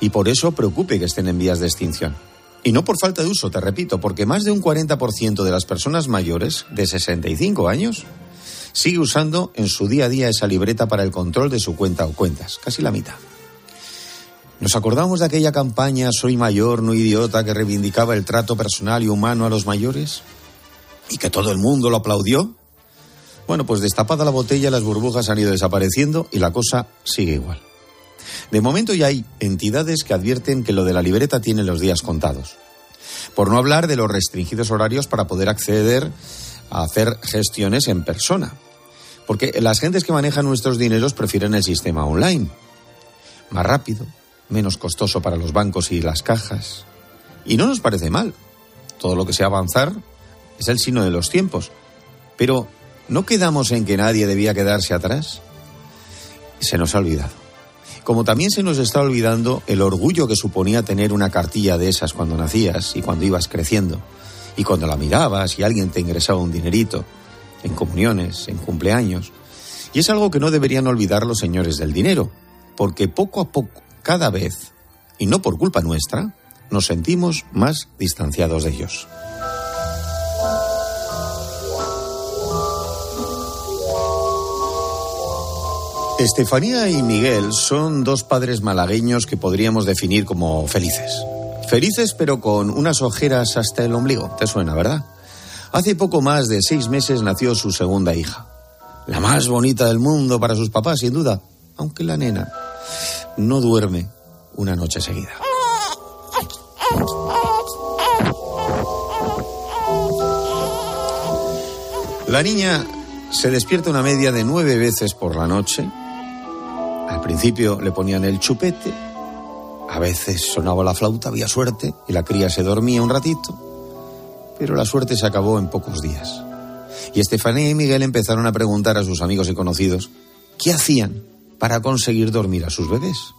Y por eso preocupe que estén en vías de extinción. Y no por falta de uso, te repito, porque más de un 40% de las personas mayores de 65 años sigue usando en su día a día esa libreta para el control de su cuenta o cuentas, casi la mitad. ¿Nos acordamos de aquella campaña Soy mayor, no idiota, que reivindicaba el trato personal y humano a los mayores? ¿Y que todo el mundo lo aplaudió? Bueno, pues destapada la botella, las burbujas han ido desapareciendo y la cosa sigue igual. De momento ya hay entidades que advierten que lo de la libreta tiene los días contados. Por no hablar de los restringidos horarios para poder acceder a hacer gestiones en persona. Porque las gentes que manejan nuestros dineros prefieren el sistema online. Más rápido, menos costoso para los bancos y las cajas. Y no nos parece mal. Todo lo que sea avanzar es el signo de los tiempos. Pero ¿no quedamos en que nadie debía quedarse atrás? Se nos ha olvidado. Como también se nos está olvidando el orgullo que suponía tener una cartilla de esas cuando nacías y cuando ibas creciendo. Y cuando la mirabas y alguien te ingresaba un dinerito, en comuniones, en cumpleaños. Y es algo que no deberían olvidar los señores del dinero, porque poco a poco, cada vez, y no por culpa nuestra, nos sentimos más distanciados de ellos. Estefanía y Miguel son dos padres malagueños que podríamos definir como felices. Felices pero con unas ojeras hasta el ombligo, te suena, ¿verdad? Hace poco más de seis meses nació su segunda hija. La más bonita del mundo para sus papás, sin duda, aunque la nena no duerme una noche seguida. La niña se despierta una media de nueve veces por la noche. Al principio le ponían el chupete, a veces sonaba la flauta, había suerte, y la cría se dormía un ratito, pero la suerte se acabó en pocos días. Y Estefanía y Miguel empezaron a preguntar a sus amigos y conocidos qué hacían para conseguir dormir a sus bebés.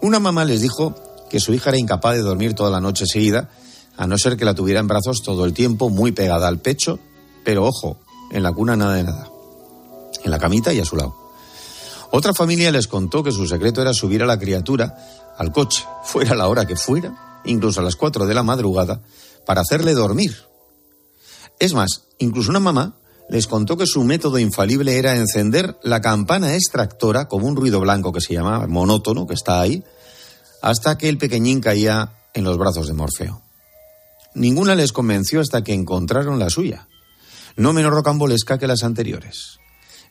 Una mamá les dijo que su hija era incapaz de dormir toda la noche seguida, a no ser que la tuviera en brazos todo el tiempo, muy pegada al pecho, pero ojo, en la cuna nada de nada. En la camita y a su lado. Otra familia les contó que su secreto era subir a la criatura al coche, fuera la hora que fuera, incluso a las cuatro de la madrugada, para hacerle dormir. Es más, incluso una mamá les contó que su método infalible era encender la campana extractora como un ruido blanco que se llama monótono, que está ahí, hasta que el pequeñín caía en los brazos de Morfeo. Ninguna les convenció hasta que encontraron la suya, no menos rocambolesca que las anteriores.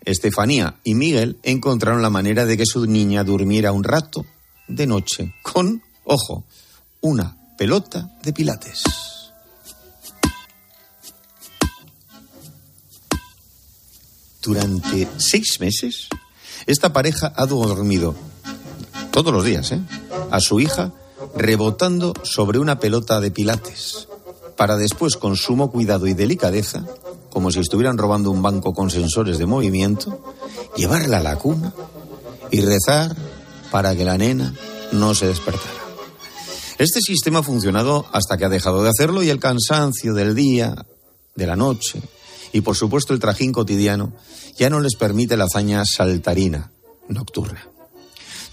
Estefanía y Miguel encontraron la manera de que su niña durmiera un rato de noche con, ojo, una pelota de pilates. Durante seis meses, esta pareja ha dormido todos los días, ¿eh? A su hija rebotando sobre una pelota de pilates, para después, con sumo cuidado y delicadeza, como si estuvieran robando un banco con sensores de movimiento, llevarla a la cuna y rezar para que la nena no se despertara. Este sistema ha funcionado hasta que ha dejado de hacerlo y el cansancio del día, de la noche y por supuesto el trajín cotidiano ya no les permite la hazaña saltarina nocturna.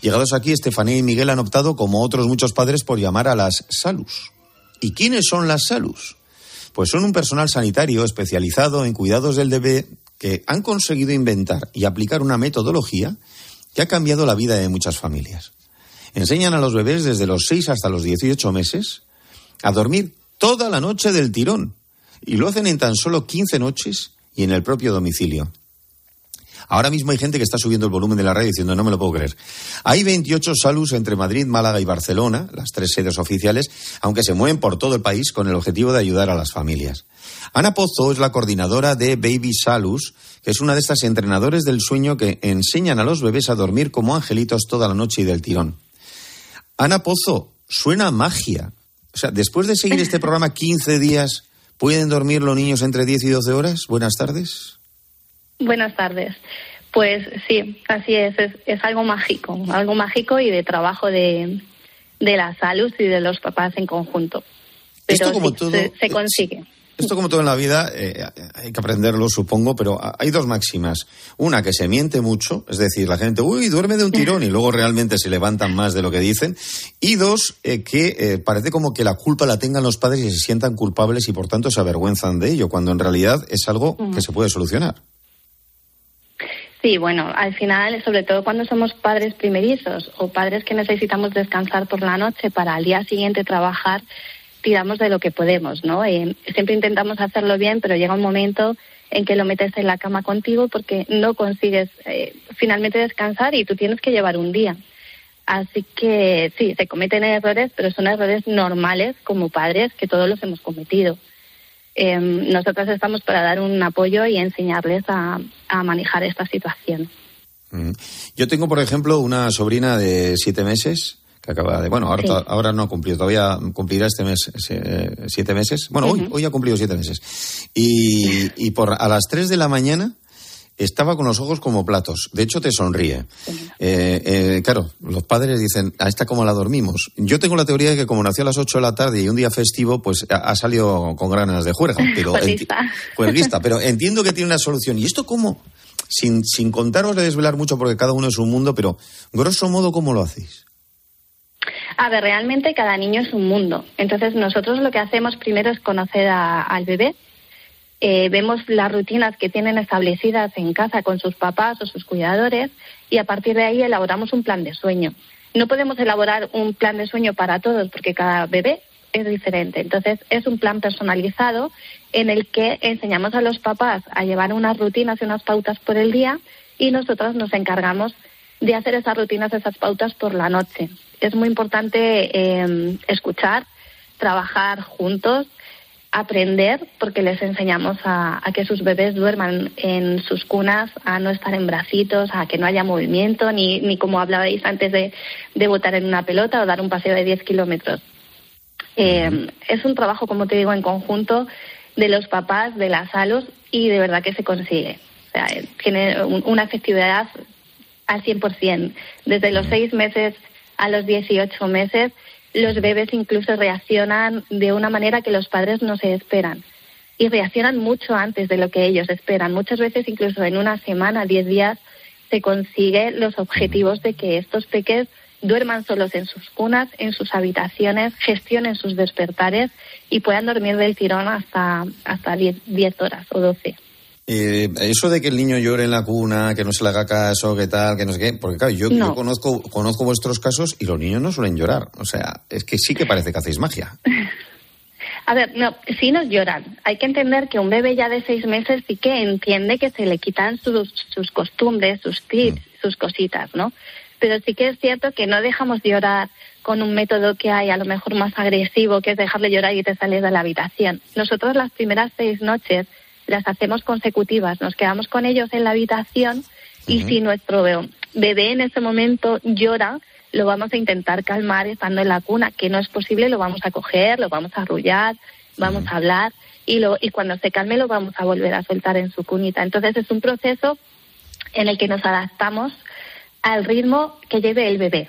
Llegados aquí, Estefanía y Miguel han optado, como otros muchos padres, por llamar a las salus. ¿Y quiénes son las salus? Pues son un personal sanitario especializado en cuidados del bebé que han conseguido inventar y aplicar una metodología que ha cambiado la vida de muchas familias. Enseñan a los bebés desde los 6 hasta los 18 meses a dormir toda la noche del tirón y lo hacen en tan solo 15 noches y en el propio domicilio. Ahora mismo hay gente que está subiendo el volumen de la radio diciendo no me lo puedo creer. Hay 28 salus entre Madrid, Málaga y Barcelona, las tres sedes oficiales, aunque se mueven por todo el país con el objetivo de ayudar a las familias. Ana Pozo es la coordinadora de Baby Salus, que es una de estas entrenadores del sueño que enseñan a los bebés a dormir como angelitos toda la noche y del tirón. Ana Pozo, suena magia. O sea, después de seguir este programa 15 días, ¿pueden dormir los niños entre 10 y 12 horas? Buenas tardes. Buenas tardes. Pues sí, así es, es, algo mágico, algo mágico y de trabajo de, de la salud y de los papás en conjunto. Pero como sí, todo, se, se consigue. Esto como todo en la vida eh, hay que aprenderlo, supongo, pero hay dos máximas. Una que se miente mucho, es decir, la gente, uy, duerme de un tirón y luego realmente se levantan más de lo que dicen. Y dos, eh, que eh, parece como que la culpa la tengan los padres y se sientan culpables y por tanto se avergüenzan de ello, cuando en realidad es algo que se puede solucionar. Sí, bueno, al final, sobre todo cuando somos padres primerizos o padres que necesitamos descansar por la noche para al día siguiente trabajar, tiramos de lo que podemos, ¿no? Eh, siempre intentamos hacerlo bien, pero llega un momento en que lo metes en la cama contigo porque no consigues eh, finalmente descansar y tú tienes que llevar un día. Así que sí, se cometen errores, pero son errores normales como padres que todos los hemos cometido. Eh, nosotros estamos para dar un apoyo y enseñarles a, a manejar esta situación. Mm. Yo tengo, por ejemplo, una sobrina de siete meses que acaba de. Bueno, ahora, Sí. ahora no ha cumplido, todavía cumplirá este mes siete meses. Bueno, hoy, hoy ha cumplido siete meses. Y, y por a las tres de la mañana estaba con los ojos como platos. De hecho, te sonríe. Eh, eh, claro, los padres dicen, a esta cómo la dormimos. Yo tengo la teoría de que como nació a las ocho de la tarde y un día festivo, pues ha, salido con ganas de juerga. Pero Pues lista. pues lista, pero entiendo que tiene una solución. ¿Y esto cómo? Sin, sin contaros de desvelar mucho porque cada uno es un mundo, pero grosso modo, ¿cómo lo hacéis? A ver, realmente cada niño es un mundo. Entonces nosotros lo que hacemos primero es conocer a- al bebé. Eh, vemos las rutinas que tienen establecidas en casa con sus papás o sus cuidadores y a partir de ahí elaboramos un plan de sueño. No podemos elaborar un plan de sueño para todos porque cada bebé es diferente. Entonces es un plan personalizado en el que enseñamos a los papás a llevar unas rutinas y unas pautas por el día y nosotros nos encargamos de hacer esas rutinas, esas pautas por la noche. Es muy importante eh, escuchar, trabajar juntos, aprender, porque les enseñamos a, a que sus bebés duerman en sus cunas, a no estar en bracitos, a que no haya movimiento, ni, ni como hablabais antes de, de botar en una pelota o dar un paseo de 10 kilómetros. Eh, es un trabajo, como te digo, en conjunto de los papás, de las salos y de verdad que se consigue. O sea, eh, tiene un- una efectividad al 100%. Desde los seis meses a los 18 meses, los bebés incluso reaccionan de una manera que los padres no se esperan. Y reaccionan mucho antes de lo que ellos esperan. Muchas veces, incluso en una semana, 10 días, se consigue los objetivos de que estos peques duerman solos en sus cunas, en sus habitaciones, gestionen sus despertares y puedan dormir del tirón hasta, hasta 10, 10 horas o 12. Eh, eso de que el niño llore en la cuna, que no se le haga caso, que tal, que no sé qué, porque claro, yo, No. yo conozco, conozco vuestros casos y los niños no suelen llorar. O sea, es que sí que parece que hacéis magia. A ver, no, sí nos lloran. Hay que entender que un bebé ya de seis meses sí que entiende que se le quitan sus, sus costumbres, sus tips, sus cositas, ¿no? Pero sí que es cierto que no dejamos llorar con un método que hay a lo mejor más agresivo, que es dejarle llorar y te sales de la habitación. Nosotros las primeras seis noches las hacemos consecutivas, nos quedamos con ellos en la habitación y si nuestro be- bebé en ese momento llora, lo vamos a intentar calmar estando en la cuna, que no es posible, lo vamos a coger, lo vamos a arrullar, vamos a hablar y, lo, y cuando se calme lo vamos a volver a soltar en su cunita. Entonces es un proceso en el que nos adaptamos al ritmo que lleve el bebé.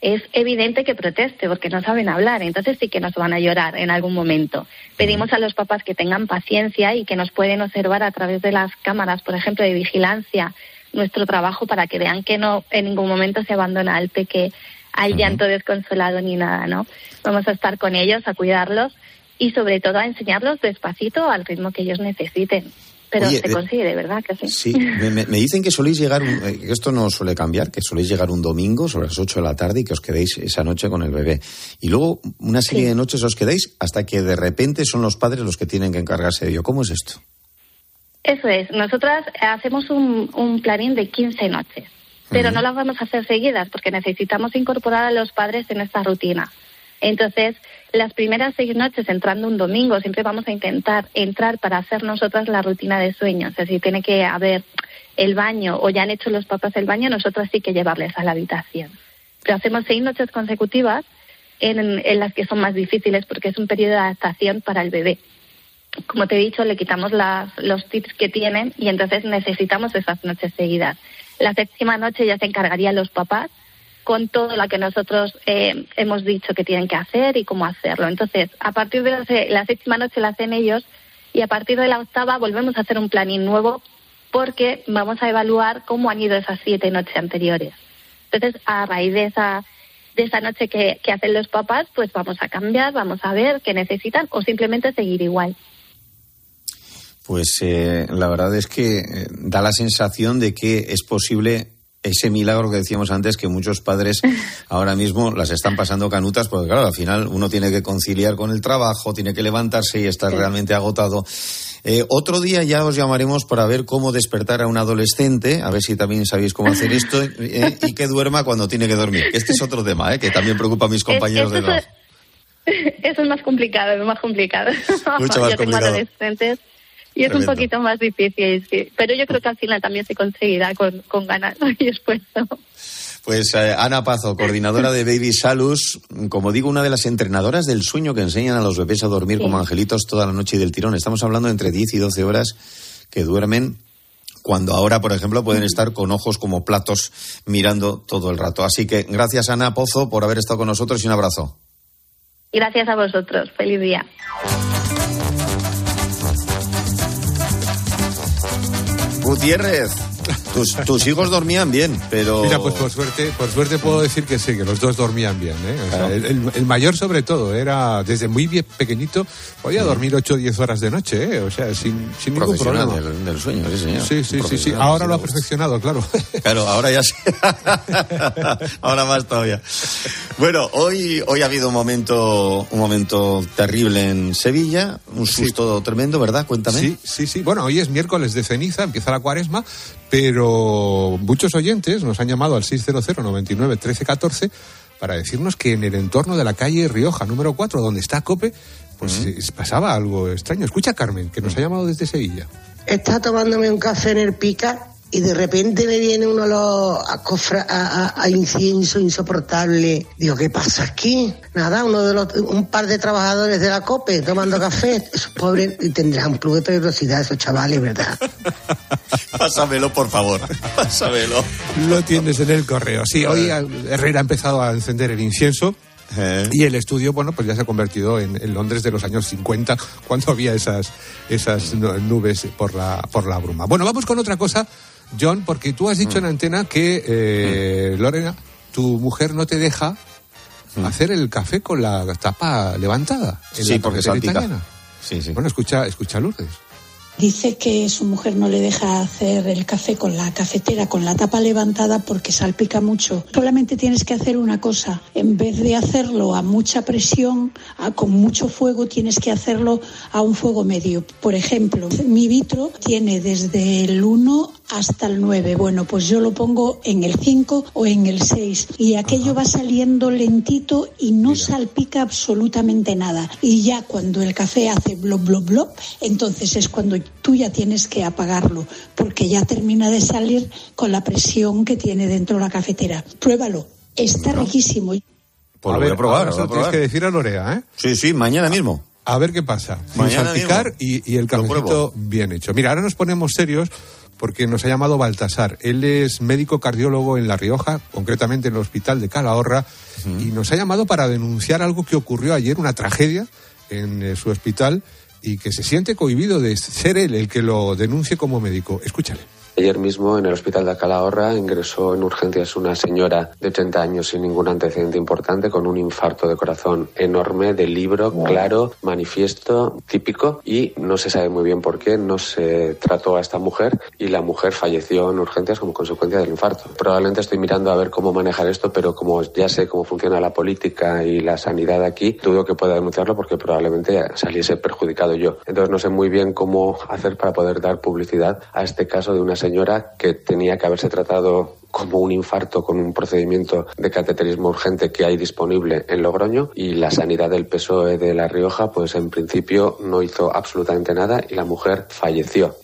Es evidente que proteste porque no saben hablar, entonces sí que nos van a llorar en algún momento. Pedimos a los papás que tengan paciencia y que nos pueden observar a través de las cámaras, por ejemplo, de vigilancia, nuestro trabajo para que vean que no en ningún momento se abandona al peque al llanto desconsolado ni nada, ¿no? Vamos a estar con ellos, a cuidarlos y sobre todo a enseñarlos despacito al ritmo que ellos necesiten. Pero Oye, se consigue, de verdad que sí. Sí, me, me- me dicen que soléis llegar, un- eh, que esto no suele cambiar, que soléis llegar un domingo sobre las 8 de la tarde y que os quedéis esa noche con el bebé. Y luego una serie de noches os quedáis hasta que de repente son los padres los que tienen que encargarse de ello. ¿Cómo es esto? Eso es. Nosotras hacemos un, un planning de 15 noches, pero no las vamos a hacer seguidas porque necesitamos incorporar a los padres en esta rutina. Entonces, las primeras seis noches entrando un domingo, siempre vamos a intentar entrar para hacer nosotras la rutina de sueño. O sea, si tiene que haber el baño o ya han hecho los papás el baño, nosotras sí que llevarles a la habitación. Pero hacemos seis noches consecutivas en, las que son más difíciles porque es un periodo de adaptación para el bebé como te he dicho, le quitamos las, los tips que tienen y entonces necesitamos esas noches seguidas. La séptima noche ya se encargarían los papás con todo lo que nosotros eh, hemos dicho que tienen que hacer y cómo hacerlo. Entonces, a partir de la, la séptima noche la hacen ellos y a partir de la octava volvemos a hacer un planning nuevo porque vamos a evaluar cómo han ido esas siete noches anteriores. Entonces, a raíz de esa, de esa noche que, que hacen los papás, pues vamos a cambiar, vamos a ver qué necesitan o simplemente seguir igual. Pues eh, la verdad es que eh, da la sensación de que es posible ese milagro que decíamos antes, que muchos padres ahora mismo las están pasando canutas, porque claro, al final uno tiene que conciliar con el trabajo, tiene que levantarse y estar realmente agotado. Eh, otro día ya os llamaremos para ver cómo despertar a un adolescente, a ver si también sabéis cómo hacer esto, eh, y que duerma cuando tiene que dormir. Este es otro tema, eh, que también preocupa a mis compañeros de trabajo. eso es más complicado, es más complicado. Mucho más yo tengo adolescentes y es Tremendo. un poquito más difícil, sí. Pero yo creo que al final también se conseguirá con, con ganas y esfuerzo. Pues eh, Ana Pazo, coordinadora de Baby Salus, como digo, una de las entrenadoras del sueño que enseñan a los bebés a dormir Sí. como angelitos toda la noche y del tirón. Estamos hablando de entre 10 y 12 horas que duermen cuando ahora, por ejemplo, pueden estar con ojos como platos mirando todo el rato. Así que gracias Ana Pozo por haber estado con nosotros y un abrazo. Gracias a vosotros. Feliz día. Gutiérrez, tus, tus hijos dormían bien, pero... Mira, pues por suerte, por suerte puedo decir que sí, que los dos dormían bien. ¿eh? O sea, el, mayor sobre todo, era desde muy bien pequeñito, podía dormir 8 o 10 horas de noche, ¿eh? o sea, sin, sin ningún problema. del, del sueño, sí, señor. Sí, sí, sí, Ahora lo ha perfeccionado, claro. Claro, ahora ya sí. ahora más todavía. Bueno, hoy, hoy ha habido un momento, un momento terrible en Sevilla, un susto tremendo, ¿verdad? Cuéntame. Sí, sí, sí. Bueno, hoy es miércoles de ceniza, empieza la cuaresma, pero muchos oyentes nos han llamado al 600 99 13 14 para decirnos que en el entorno de la calle Rioja número 4, donde está Cope, pues eh, pasaba algo extraño. Escucha a Carmen, que nos ha llamado desde Sevilla. Estaba tomándome un café en el pica y de repente me viene un olor a, cofra- a, a- a incienso insoportable. Digo, ¿qué pasa aquí? Nada, uno de los, un par de trabajadores de la COPE tomando café. Esos pobres y tendrán un plus de peligrosidad esos chavales, ¿verdad? Pásamelo, por favor. Pásamelo. Lo tienes en el correo. Sí, hoy eh, Herrera ha empezado a encender el incienso. Y el estudio, bueno, pues ya se ha convertido en, en Londres de los años 50, cuando había esas, esas nu- nubes por la, por la bruma. Bueno, vamos con otra cosa, John, porque tú has dicho en antena que, eh, Lorena, tu mujer no te deja hacer el café con la tapa levantada. en Sí, la porque italiana. Sí, sí. Bueno, escucha, escucha Lourdes. Dice que su mujer no le deja hacer el café con la cafetera, con la tapa levantada porque salpica mucho. Solamente tienes que hacer una cosa. En vez de hacerlo a mucha presión, a- con mucho fuego, tienes que hacerlo a un fuego medio. Por ejemplo, mi vitro tiene desde el 1 hasta el 9. Bueno, pues yo lo pongo en el 5 o en el 6 y aquello va saliendo lentito y no salpica absolutamente nada. Y ya cuando el café hace blob, blob, blob, entonces es cuando tú ya tienes que apagarlo porque ya termina de salir con la presión que tiene dentro la cafetera. Pruébalo. Está riquísimo. Pues lo voy a probar, ahora lo voy a tienes que decir a Lorea, ¿eh? Sí, sí, mañana mismo. A ver qué pasa. Sin salpicar y el cafecito bien hecho. Mira, ahora nos ponemos serios porque nos ha llamado Baltasar. Él es médico cardiólogo en La Rioja, concretamente en el hospital de Calahorra, y nos ha llamado para denunciar algo que ocurrió ayer, una tragedia en eh, su hospital, y que se siente cohibido de ser él el que lo denuncie como médico. Escúchale. Ayer mismo en el hospital de Calahorra ingresó en urgencias una señora de 80 años sin ningún antecedente importante con un infarto de corazón enorme de libro, claro, manifiesto, típico y no se sabe muy bien por qué no se trató a esta mujer y la mujer falleció en urgencias como consecuencia del infarto. Probablemente estoy mirando a ver cómo manejar esto, pero como ya sé cómo funciona la política y la sanidad aquí, dudo que pueda denunciarlo porque probablemente saliese perjudicado yo. Entonces no sé muy bien cómo hacer para poder dar publicidad a este caso de una señora que tenía que haberse tratado como un infarto con un procedimiento de cateterismo urgente que hay disponible en Logroño y la sanidad del PSOE de La Rioja pues en principio no hizo absolutamente nada y la mujer falleció.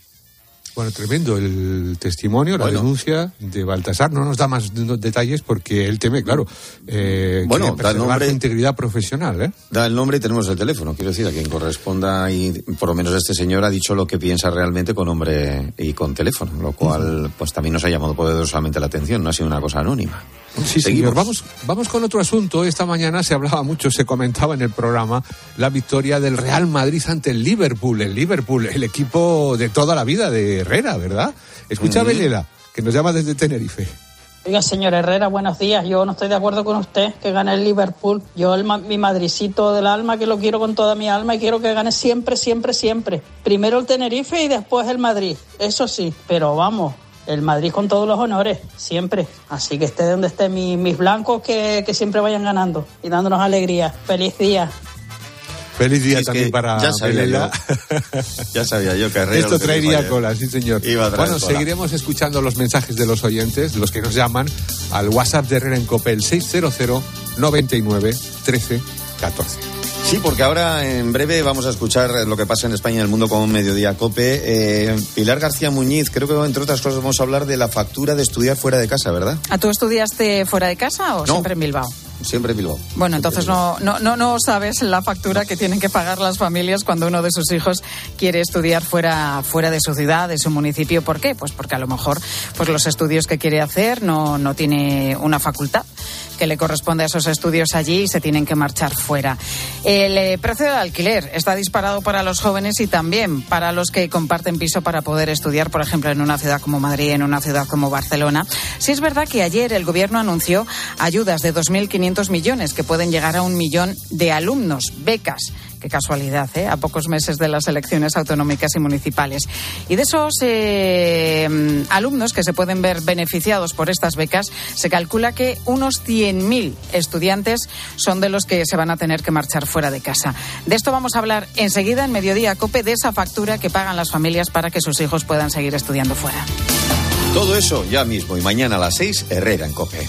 Bueno, tremendo el testimonio, la denuncia de Baltasar. No nos da más de- detalles porque él teme, claro, eh, Bueno, da el nombre- integridad profesional, ¿eh? Da el nombre y tenemos el teléfono. Quiero decir, a quien corresponda y por lo menos este señor ha dicho lo que piensa realmente con nombre y con teléfono, lo cual pues también nos ha llamado poderosamente la atención. No ha sido una cosa anónima. Sí, señor. Vamos, vamos con otro asunto. Esta mañana se hablaba mucho, se comentaba en el programa la victoria del Real Madrid ante el Liverpool. El Liverpool, el equipo de toda la vida de Herrera, ¿verdad? Escucha a Mm. Belela, que nos llama desde Tenerife. Oiga, señor Herrera, buenos días. Yo no estoy de acuerdo con usted que gane el Liverpool. Yo, el ma- mi madricito del alma, que lo quiero con toda mi alma y quiero que gane siempre, siempre, siempre. Primero el Tenerife y después el Madrid. Eso sí, pero vamos, el Madrid con todos los honores, siempre. Así que esté donde esté mi- mis blancos, que, que siempre vayan ganando y dándonos alegría. Feliz día. Feliz día Sí, también que para ya sabía. Ya sabía yo que Esto traería cola, sí señor. Iba a traer bueno, cola. seguiremos escuchando los mensajes de los oyentes, los que nos llaman al WhatsApp de Herrera en Cope, el 600 99 13 14. Sí, porque ahora en breve vamos a escuchar lo que pasa en España y en el mundo con un mediodía cope. Eh, Pilar García Muñiz, creo que entre otras cosas vamos a hablar de la factura de estudiar fuera de casa, ¿verdad? ¿A tú estudiaste fuera de casa o No. siempre en Bilbao? Siempre en Bilbao. Bueno, entonces no, no, no, no sabes la factura que tienen que pagar las familias cuando uno de sus hijos quiere estudiar fuera, fuera de su ciudad, de su municipio. ¿Por qué? Pues porque a lo mejor pues los estudios que quiere hacer no, no tiene una facultad que le corresponde a esos estudios allí y se tienen que marchar fuera. El eh, precio del alquiler está disparado para los jóvenes y también para los que comparten piso para poder estudiar, por ejemplo, en una ciudad como Madrid, en una ciudad como Barcelona. Sí es verdad que ayer el gobierno anunció ayudas de 2.500 millones que pueden llegar a un millón de alumnos, becas. Qué casualidad, ¿eh? A pocos meses de las elecciones autonómicas y municipales. Y de esos eh, alumnos que se pueden ver beneficiados por estas becas, se calcula que unos 100.000 estudiantes son de los que se van a tener que marchar fuera de casa. De esto vamos a hablar enseguida en Mediodía Cope, de esa factura que pagan las familias para que sus hijos puedan seguir estudiando fuera. Todo eso ya mismo y mañana a las 6, Herrera en Cope.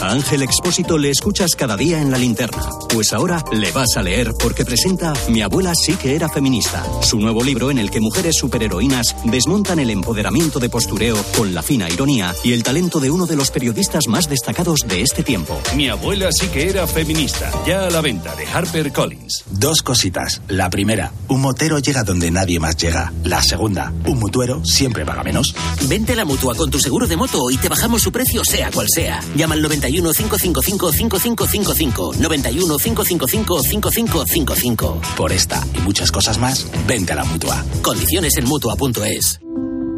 A Ángel Expósito le escuchas cada día en la linterna. Pues ahora le vas a leer porque presenta Mi abuela sí que era feminista. Su nuevo libro en el que mujeres superheroínas desmontan el empoderamiento de postureo con la fina ironía y el talento de uno de los periodistas más destacados de este tiempo. Mi abuela sí que era feminista. Ya a la venta de Harper Collins. Dos cositas. La primera, un motero llega donde nadie más llega. La segunda, un mutuero siempre paga menos. Vente a la mutua con tu seguro de moto y te bajamos su precio, sea cual sea. Llama al 91 555 5555. 91 955-5555. Por esta y muchas cosas más, vente a la mutua. Condiciones en Mutua.es.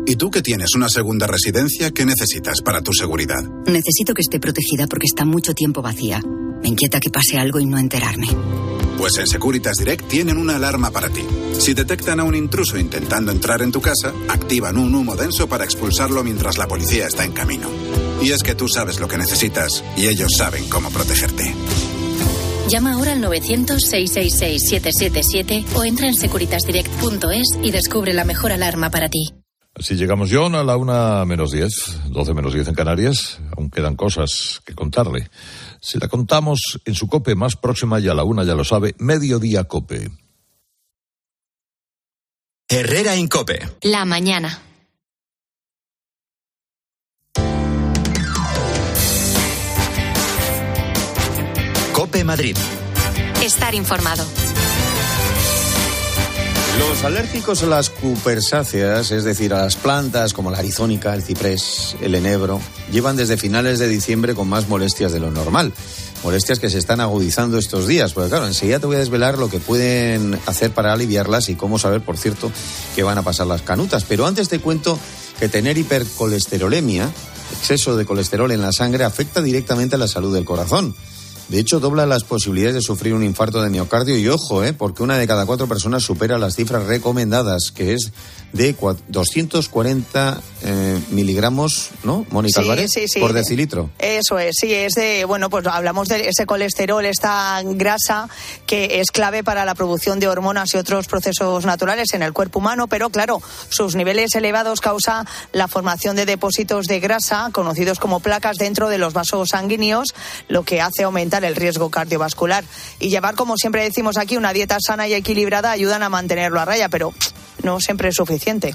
¿Y tú que tienes una segunda residencia, qué necesitas para tu seguridad? Necesito que esté protegida porque está mucho tiempo vacía. Me inquieta que pase algo y no enterarme. Pues en Securitas Direct tienen una alarma para ti. Si detectan a un intruso intentando entrar en tu casa, activan un humo denso para expulsarlo mientras la policía está en camino. Y es que tú sabes lo que necesitas y ellos saben cómo protegerte. Llama ahora al 900-666-777 o entra en securitasdirect.es y descubre la mejor alarma para ti. Así llegamos, John, a la una menos diez, doce menos diez en Canarias. Aún quedan cosas que contarle. Si la contamos en su cope más próxima y a la una ya lo sabe, Mediodía Cope. Herrera en Cope. La mañana. Cope Madrid. Estar informado. Los alérgicos a las cupersáceas, es decir, a las plantas como la arizónica, el ciprés, el enebro, llevan desde finales de diciembre con más molestias de lo normal. Molestias que se están agudizando estos días. Porque claro, enseguida te voy a desvelar lo que pueden hacer para aliviarlas y cómo saber, por cierto, que van a pasar las canutas. Pero antes te cuento que tener hipercolesterolemia, exceso de colesterol en la sangre, afecta directamente a la salud del corazón. De hecho, dobla las posibilidades de sufrir un infarto de miocardio y ojo, ¿eh? porque una de cada cuatro personas supera las cifras recomendadas, que es de 240 eh, miligramos, ¿no, Mónica Sí, Álvarez? sí, sí. Por decilitro. Eso es, sí, es de, bueno, pues hablamos de ese colesterol, esta grasa que es clave para la producción de hormonas y otros procesos naturales en el cuerpo humano, pero claro, sus niveles elevados causa la formación de depósitos de grasa, conocidos como placas, dentro de los vasos sanguíneos, lo que hace aumentar el riesgo cardiovascular. Y llevar, como siempre decimos aquí, una dieta sana y equilibrada ayudan a mantenerlo a raya, pero no siempre es suficiente.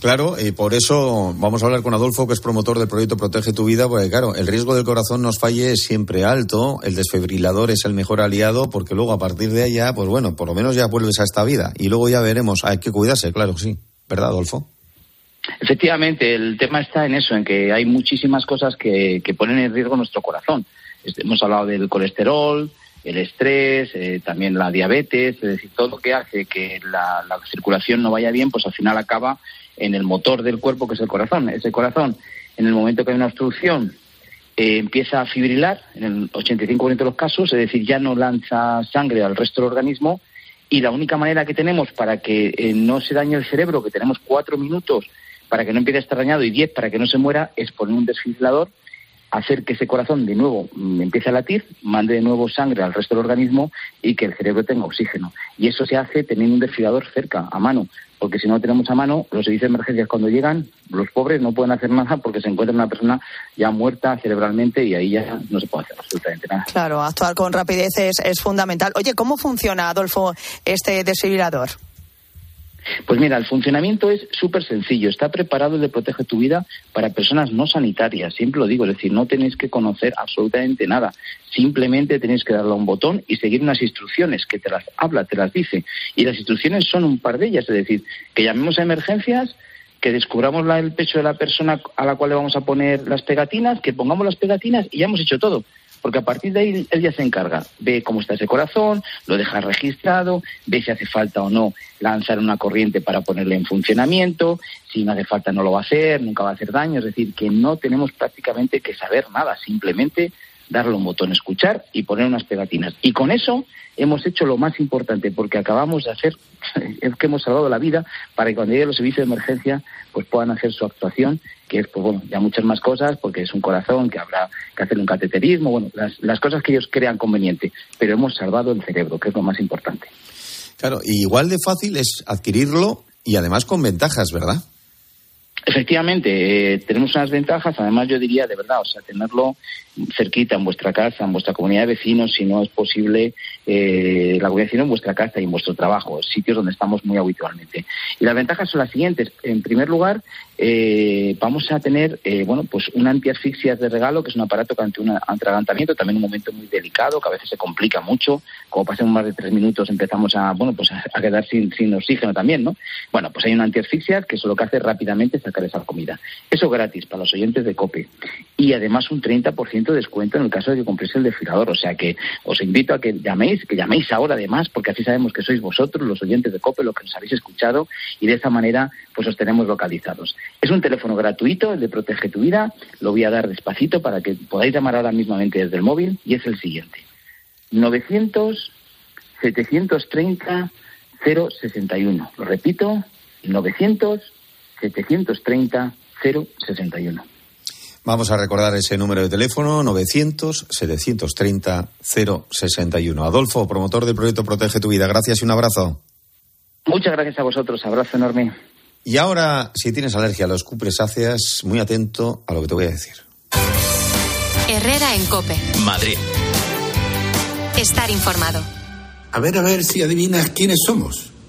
Claro, y por eso vamos a hablar con Adolfo, que es promotor del proyecto Protege tu Vida, porque claro, el riesgo del corazón nos falle es siempre alto, el desfibrilador es el mejor aliado, porque luego a partir de allá, pues bueno, por lo menos ya vuelves a esta vida. Y luego ya veremos, hay que cuidarse, claro, sí. ¿Verdad, Adolfo? Efectivamente, el tema está en eso, en que hay muchísimas cosas que, que ponen en riesgo nuestro corazón. Hemos hablado del colesterol, el estrés, eh, también la diabetes, es decir, todo lo que hace que la, la circulación no vaya bien, pues al final acaba en el motor del cuerpo, que es el corazón. Ese corazón, en el momento que hay una obstrucción, eh, empieza a fibrilar, en el 85% de los casos, es decir, ya no lanza sangre al resto del organismo, y la única manera que tenemos para que eh, no se dañe el cerebro, que tenemos cuatro minutos para que no empiece a estar dañado y diez para que no se muera, es poner un desfibrilador, hacer que ese corazón de nuevo mm, empiece a latir, mande de nuevo sangre al resto del organismo y que el cerebro tenga oxígeno. Y eso se hace teniendo un desfibrilador cerca, a mano, porque si no lo tenemos a mano, los servicios de emergencias cuando llegan, los pobres no pueden hacer nada porque se encuentra una persona ya muerta cerebralmente y ahí ya no se puede hacer absolutamente nada. Claro, actuar con rapidez es, es fundamental. Oye, ¿cómo funciona, Adolfo, este desfibrilador? Pues mira, el funcionamiento es súper sencillo. Está preparado el de Protege tu Vida para personas no sanitarias. Siempre lo digo, es decir, no tenéis que conocer absolutamente nada. Simplemente tenéis que darle a un botón y seguir unas instrucciones que te las habla, te las dice. Y las instrucciones son un par de ellas, es decir, que llamemos a emergencias, que descubramos la- el pecho de la persona a la cual le vamos a poner las pegatinas, que pongamos las pegatinas y ya hemos hecho todo. Porque a partir de ahí él ya se encarga, ve cómo está ese corazón, lo deja registrado, ve si hace falta o no lanzar una corriente para ponerle en funcionamiento, si no hace falta no lo va a hacer, nunca va a hacer daño, es decir, que no tenemos prácticamente que saber nada, simplemente darle un botón escuchar y poner unas pegatinas. Y con eso hemos hecho lo más importante, porque acabamos de hacer, es que hemos salvado la vida para que cuando lleguen los servicios de emergencia pues puedan hacer su actuación, que es pues bueno, ya muchas más cosas, porque es un corazón, que habrá que hacer un cateterismo, bueno, las, las cosas que ellos crean conveniente, pero hemos salvado el cerebro, que es lo más importante. Claro, igual de fácil es adquirirlo y además con ventajas, ¿verdad? Efectivamente, eh, tenemos unas ventajas, además yo diría de verdad, o sea, tenerlo cerquita en vuestra casa, en vuestra comunidad de vecinos, si no es posible, eh, la comunidad de vecinos en vuestra casa y en vuestro trabajo, sitios donde estamos muy habitualmente. Y las ventajas son las siguientes. En primer lugar, eh, vamos a tener, eh, bueno, pues un antiasfixias de regalo, que es un aparato que ante un atragantamiento, también un momento muy delicado, que a veces se complica mucho, como pasemos más de tres minutos empezamos a, bueno, pues a, quedar sin, sin oxígeno también, ¿no? Bueno, pues hay un antiasfixias que eso lo que hace rápidamente sacar esa comida. Eso gratis para los oyentes de COPE. Y además un 30% de descuento en el caso de que compréis el desfilador. O sea que os invito a que llaméis, que llaméis ahora además, porque así sabemos que sois vosotros, los oyentes de COPE, los que nos habéis escuchado, y de esa manera pues os tenemos localizados. Es un teléfono gratuito, el de Protege tu Vida. Lo voy a dar despacito para que podáis llamar ahora mismamente desde el móvil, y es el siguiente. 900 730 061. Lo repito, 900 730 061. Vamos a recordar ese número de teléfono, 900-730-061. Adolfo, promotor del proyecto Protege tu Vida, gracias y un abrazo. Muchas gracias a vosotros, abrazo enorme. Y ahora, si tienes alergia a los cupresáceas, muy atento a lo que te voy a decir. Herrera en Cope. Madrid. Estar informado. A ver, a ver si adivinas quiénes somos.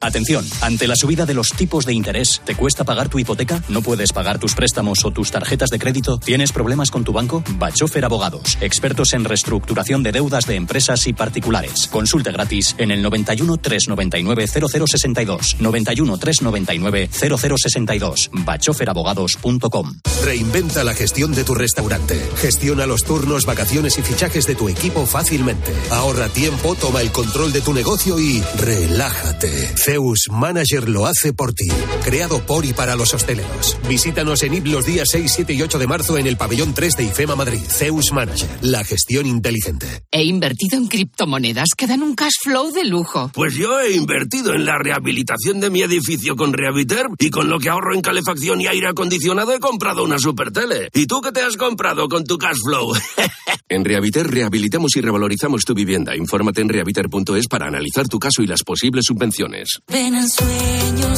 Atención, ante la subida de los tipos de interés, ¿te cuesta pagar tu hipoteca? ¿No puedes pagar tus préstamos o tus tarjetas de crédito? ¿Tienes problemas con tu banco? Bachofer Abogados, expertos en reestructuración de deudas de empresas y particulares. Consulte gratis en el 91 399 0062. 91 399 0062. bachoferabogados.com. Reinventa la gestión de tu restaurante. Gestiona los turnos, vacaciones y fichajes de tu equipo fácilmente. Ahorra tiempo, toma el control de tu negocio y relájate. Zeus Manager lo hace por ti. Creado por y para los hosteleros. Visítanos en IP los días 6, 7 y 8 de marzo en el pabellón 3 de IFEMA Madrid. Zeus Manager. La gestión inteligente. He invertido en criptomonedas que dan un cash flow de lujo. Pues yo he invertido en la rehabilitación de mi edificio con Rehabiter y con lo que ahorro en calefacción y aire acondicionado he comprado una super tele. ¿Y tú qué te has comprado con tu cash flow? en Rehabiter rehabilitamos y revalorizamos tu vivienda. Infórmate en rehabiter.es para analizar tu caso y las posibles subvenciones.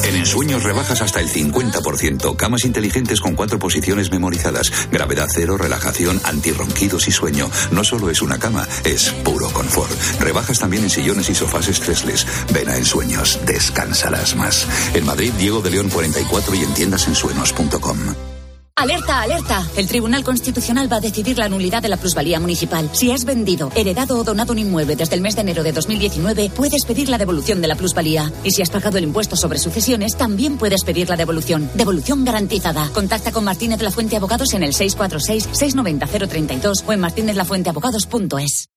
En Ensueños rebajas hasta el 50%. Camas inteligentes con cuatro posiciones memorizadas. Gravedad cero, relajación, antirronquidos y sueño. No solo es una cama, es puro confort. Rebajas también en sillones y sofás estresles. Ven a Ensueños, descansarás más. En Madrid, Diego de León 44 y en tiendasensuenos.com. Alerta, alerta. El Tribunal Constitucional va a decidir la nulidad de la plusvalía municipal. Si has vendido, heredado o donado un inmueble desde el mes de enero de 2019, puedes pedir la devolución de la plusvalía. Y si has pagado el impuesto sobre sucesiones, también puedes pedir la devolución. Devolución garantizada. Contacta con Martínez la Fuente Abogados en el 646-690-032 o en martinezlafuenteabogados.es.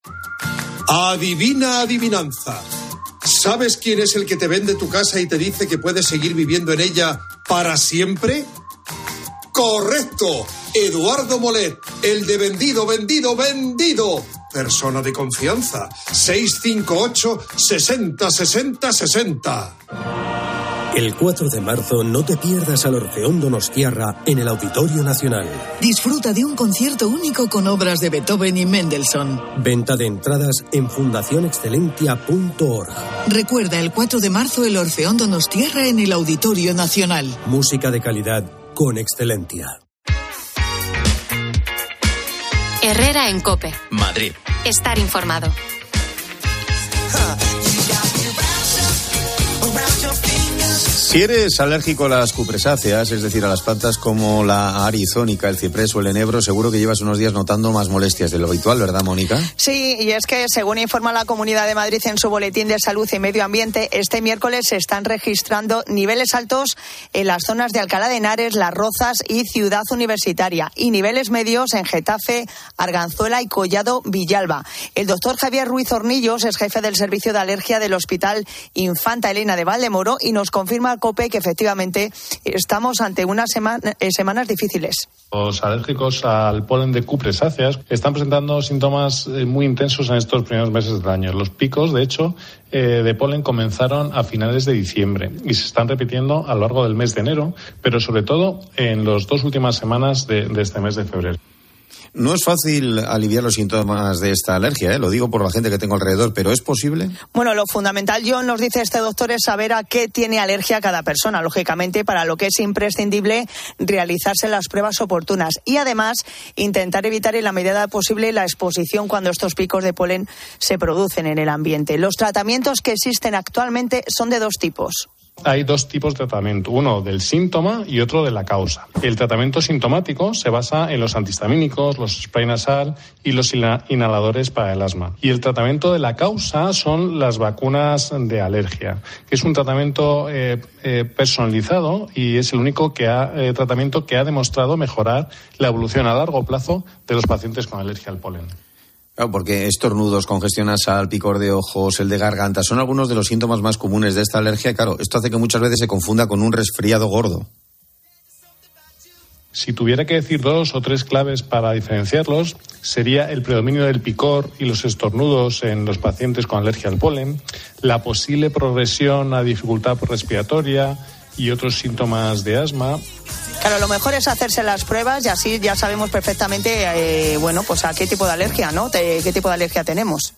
Adivina adivinanza. ¿Sabes quién es el que te vende tu casa y te dice que puedes seguir viviendo en ella para siempre? Correcto. Eduardo Molet, el de vendido, vendido, vendido. Persona de confianza. 658 60 60 60. El 4 de marzo no te pierdas al Orfeón Donostiarra en el Auditorio Nacional. Disfruta de un concierto único con obras de Beethoven y Mendelssohn. Venta de entradas en fundacionexcelentia.org. Recuerda el 4 de marzo el Orfeón Donostiarra en el Auditorio Nacional. Música de calidad con excelencia. Herrera en Cope. Madrid. Estar informado. Si eres alérgico a las cupresáceas, es decir, a las plantas como la arizónica, el ciprés o el enebro, seguro que llevas unos días notando más molestias de lo habitual, ¿verdad, Mónica? Sí, y es que según informa la Comunidad de Madrid en su boletín de salud y medio ambiente, este miércoles se están registrando niveles altos en las zonas de Alcalá de Henares, Las Rozas y Ciudad Universitaria, y niveles medios en Getafe, Arganzuela y Collado Villalba. El doctor Javier Ruiz Hornillos es jefe del servicio de alergia del Hospital Infanta Elena de Valdemoro y nos confirma COPE que efectivamente estamos ante unas eh, semanas difíciles. Los alérgicos al polen de cupresáceas están presentando síntomas eh, muy intensos en estos primeros meses del año. Los picos, de hecho, eh, de polen comenzaron a finales de diciembre y se están repitiendo a lo largo del mes de enero, pero sobre todo en las dos últimas semanas de este mes de febrero. No es fácil aliviar los síntomas de esta alergia, ¿eh? lo digo por la gente que tengo alrededor, pero ¿es posible? Bueno, lo fundamental, John, nos dice este doctor, es saber a qué tiene alergia cada persona, lógicamente, para lo que es imprescindible realizarse las pruebas oportunas y además intentar evitar en la medida posible la exposición cuando estos picos de polen se producen en el ambiente. Los tratamientos que existen actualmente son de dos tipos. Hay dos tipos de tratamiento, uno del síntoma y otro de la causa. El tratamiento sintomático se basa en los antihistamínicos, los spray nasal y los inhaladores para el asma. Y el tratamiento de la causa son las vacunas de alergia, que es un tratamiento eh, eh, personalizado y es el único eh, tratamiento que ha demostrado mejorar la evolución a largo plazo de los pacientes con alergia al polen. Claro, porque estornudos, congestión nasal, picor de ojos, el de garganta, son algunos de los síntomas más comunes de esta alergia. Claro, esto hace que muchas veces se confunda con un resfriado gordo. Si tuviera que decir dos o tres claves para diferenciarlos, sería el predominio del picor y los estornudos en los pacientes con alergia al polen, la posible progresión a dificultad respiratoria y otros síntomas de asma, Claro, lo mejor es hacerse las pruebas y así ya sabemos perfectamente, eh, bueno, pues a qué tipo de alergia, ¿no? qué tipo de alergia tenemos.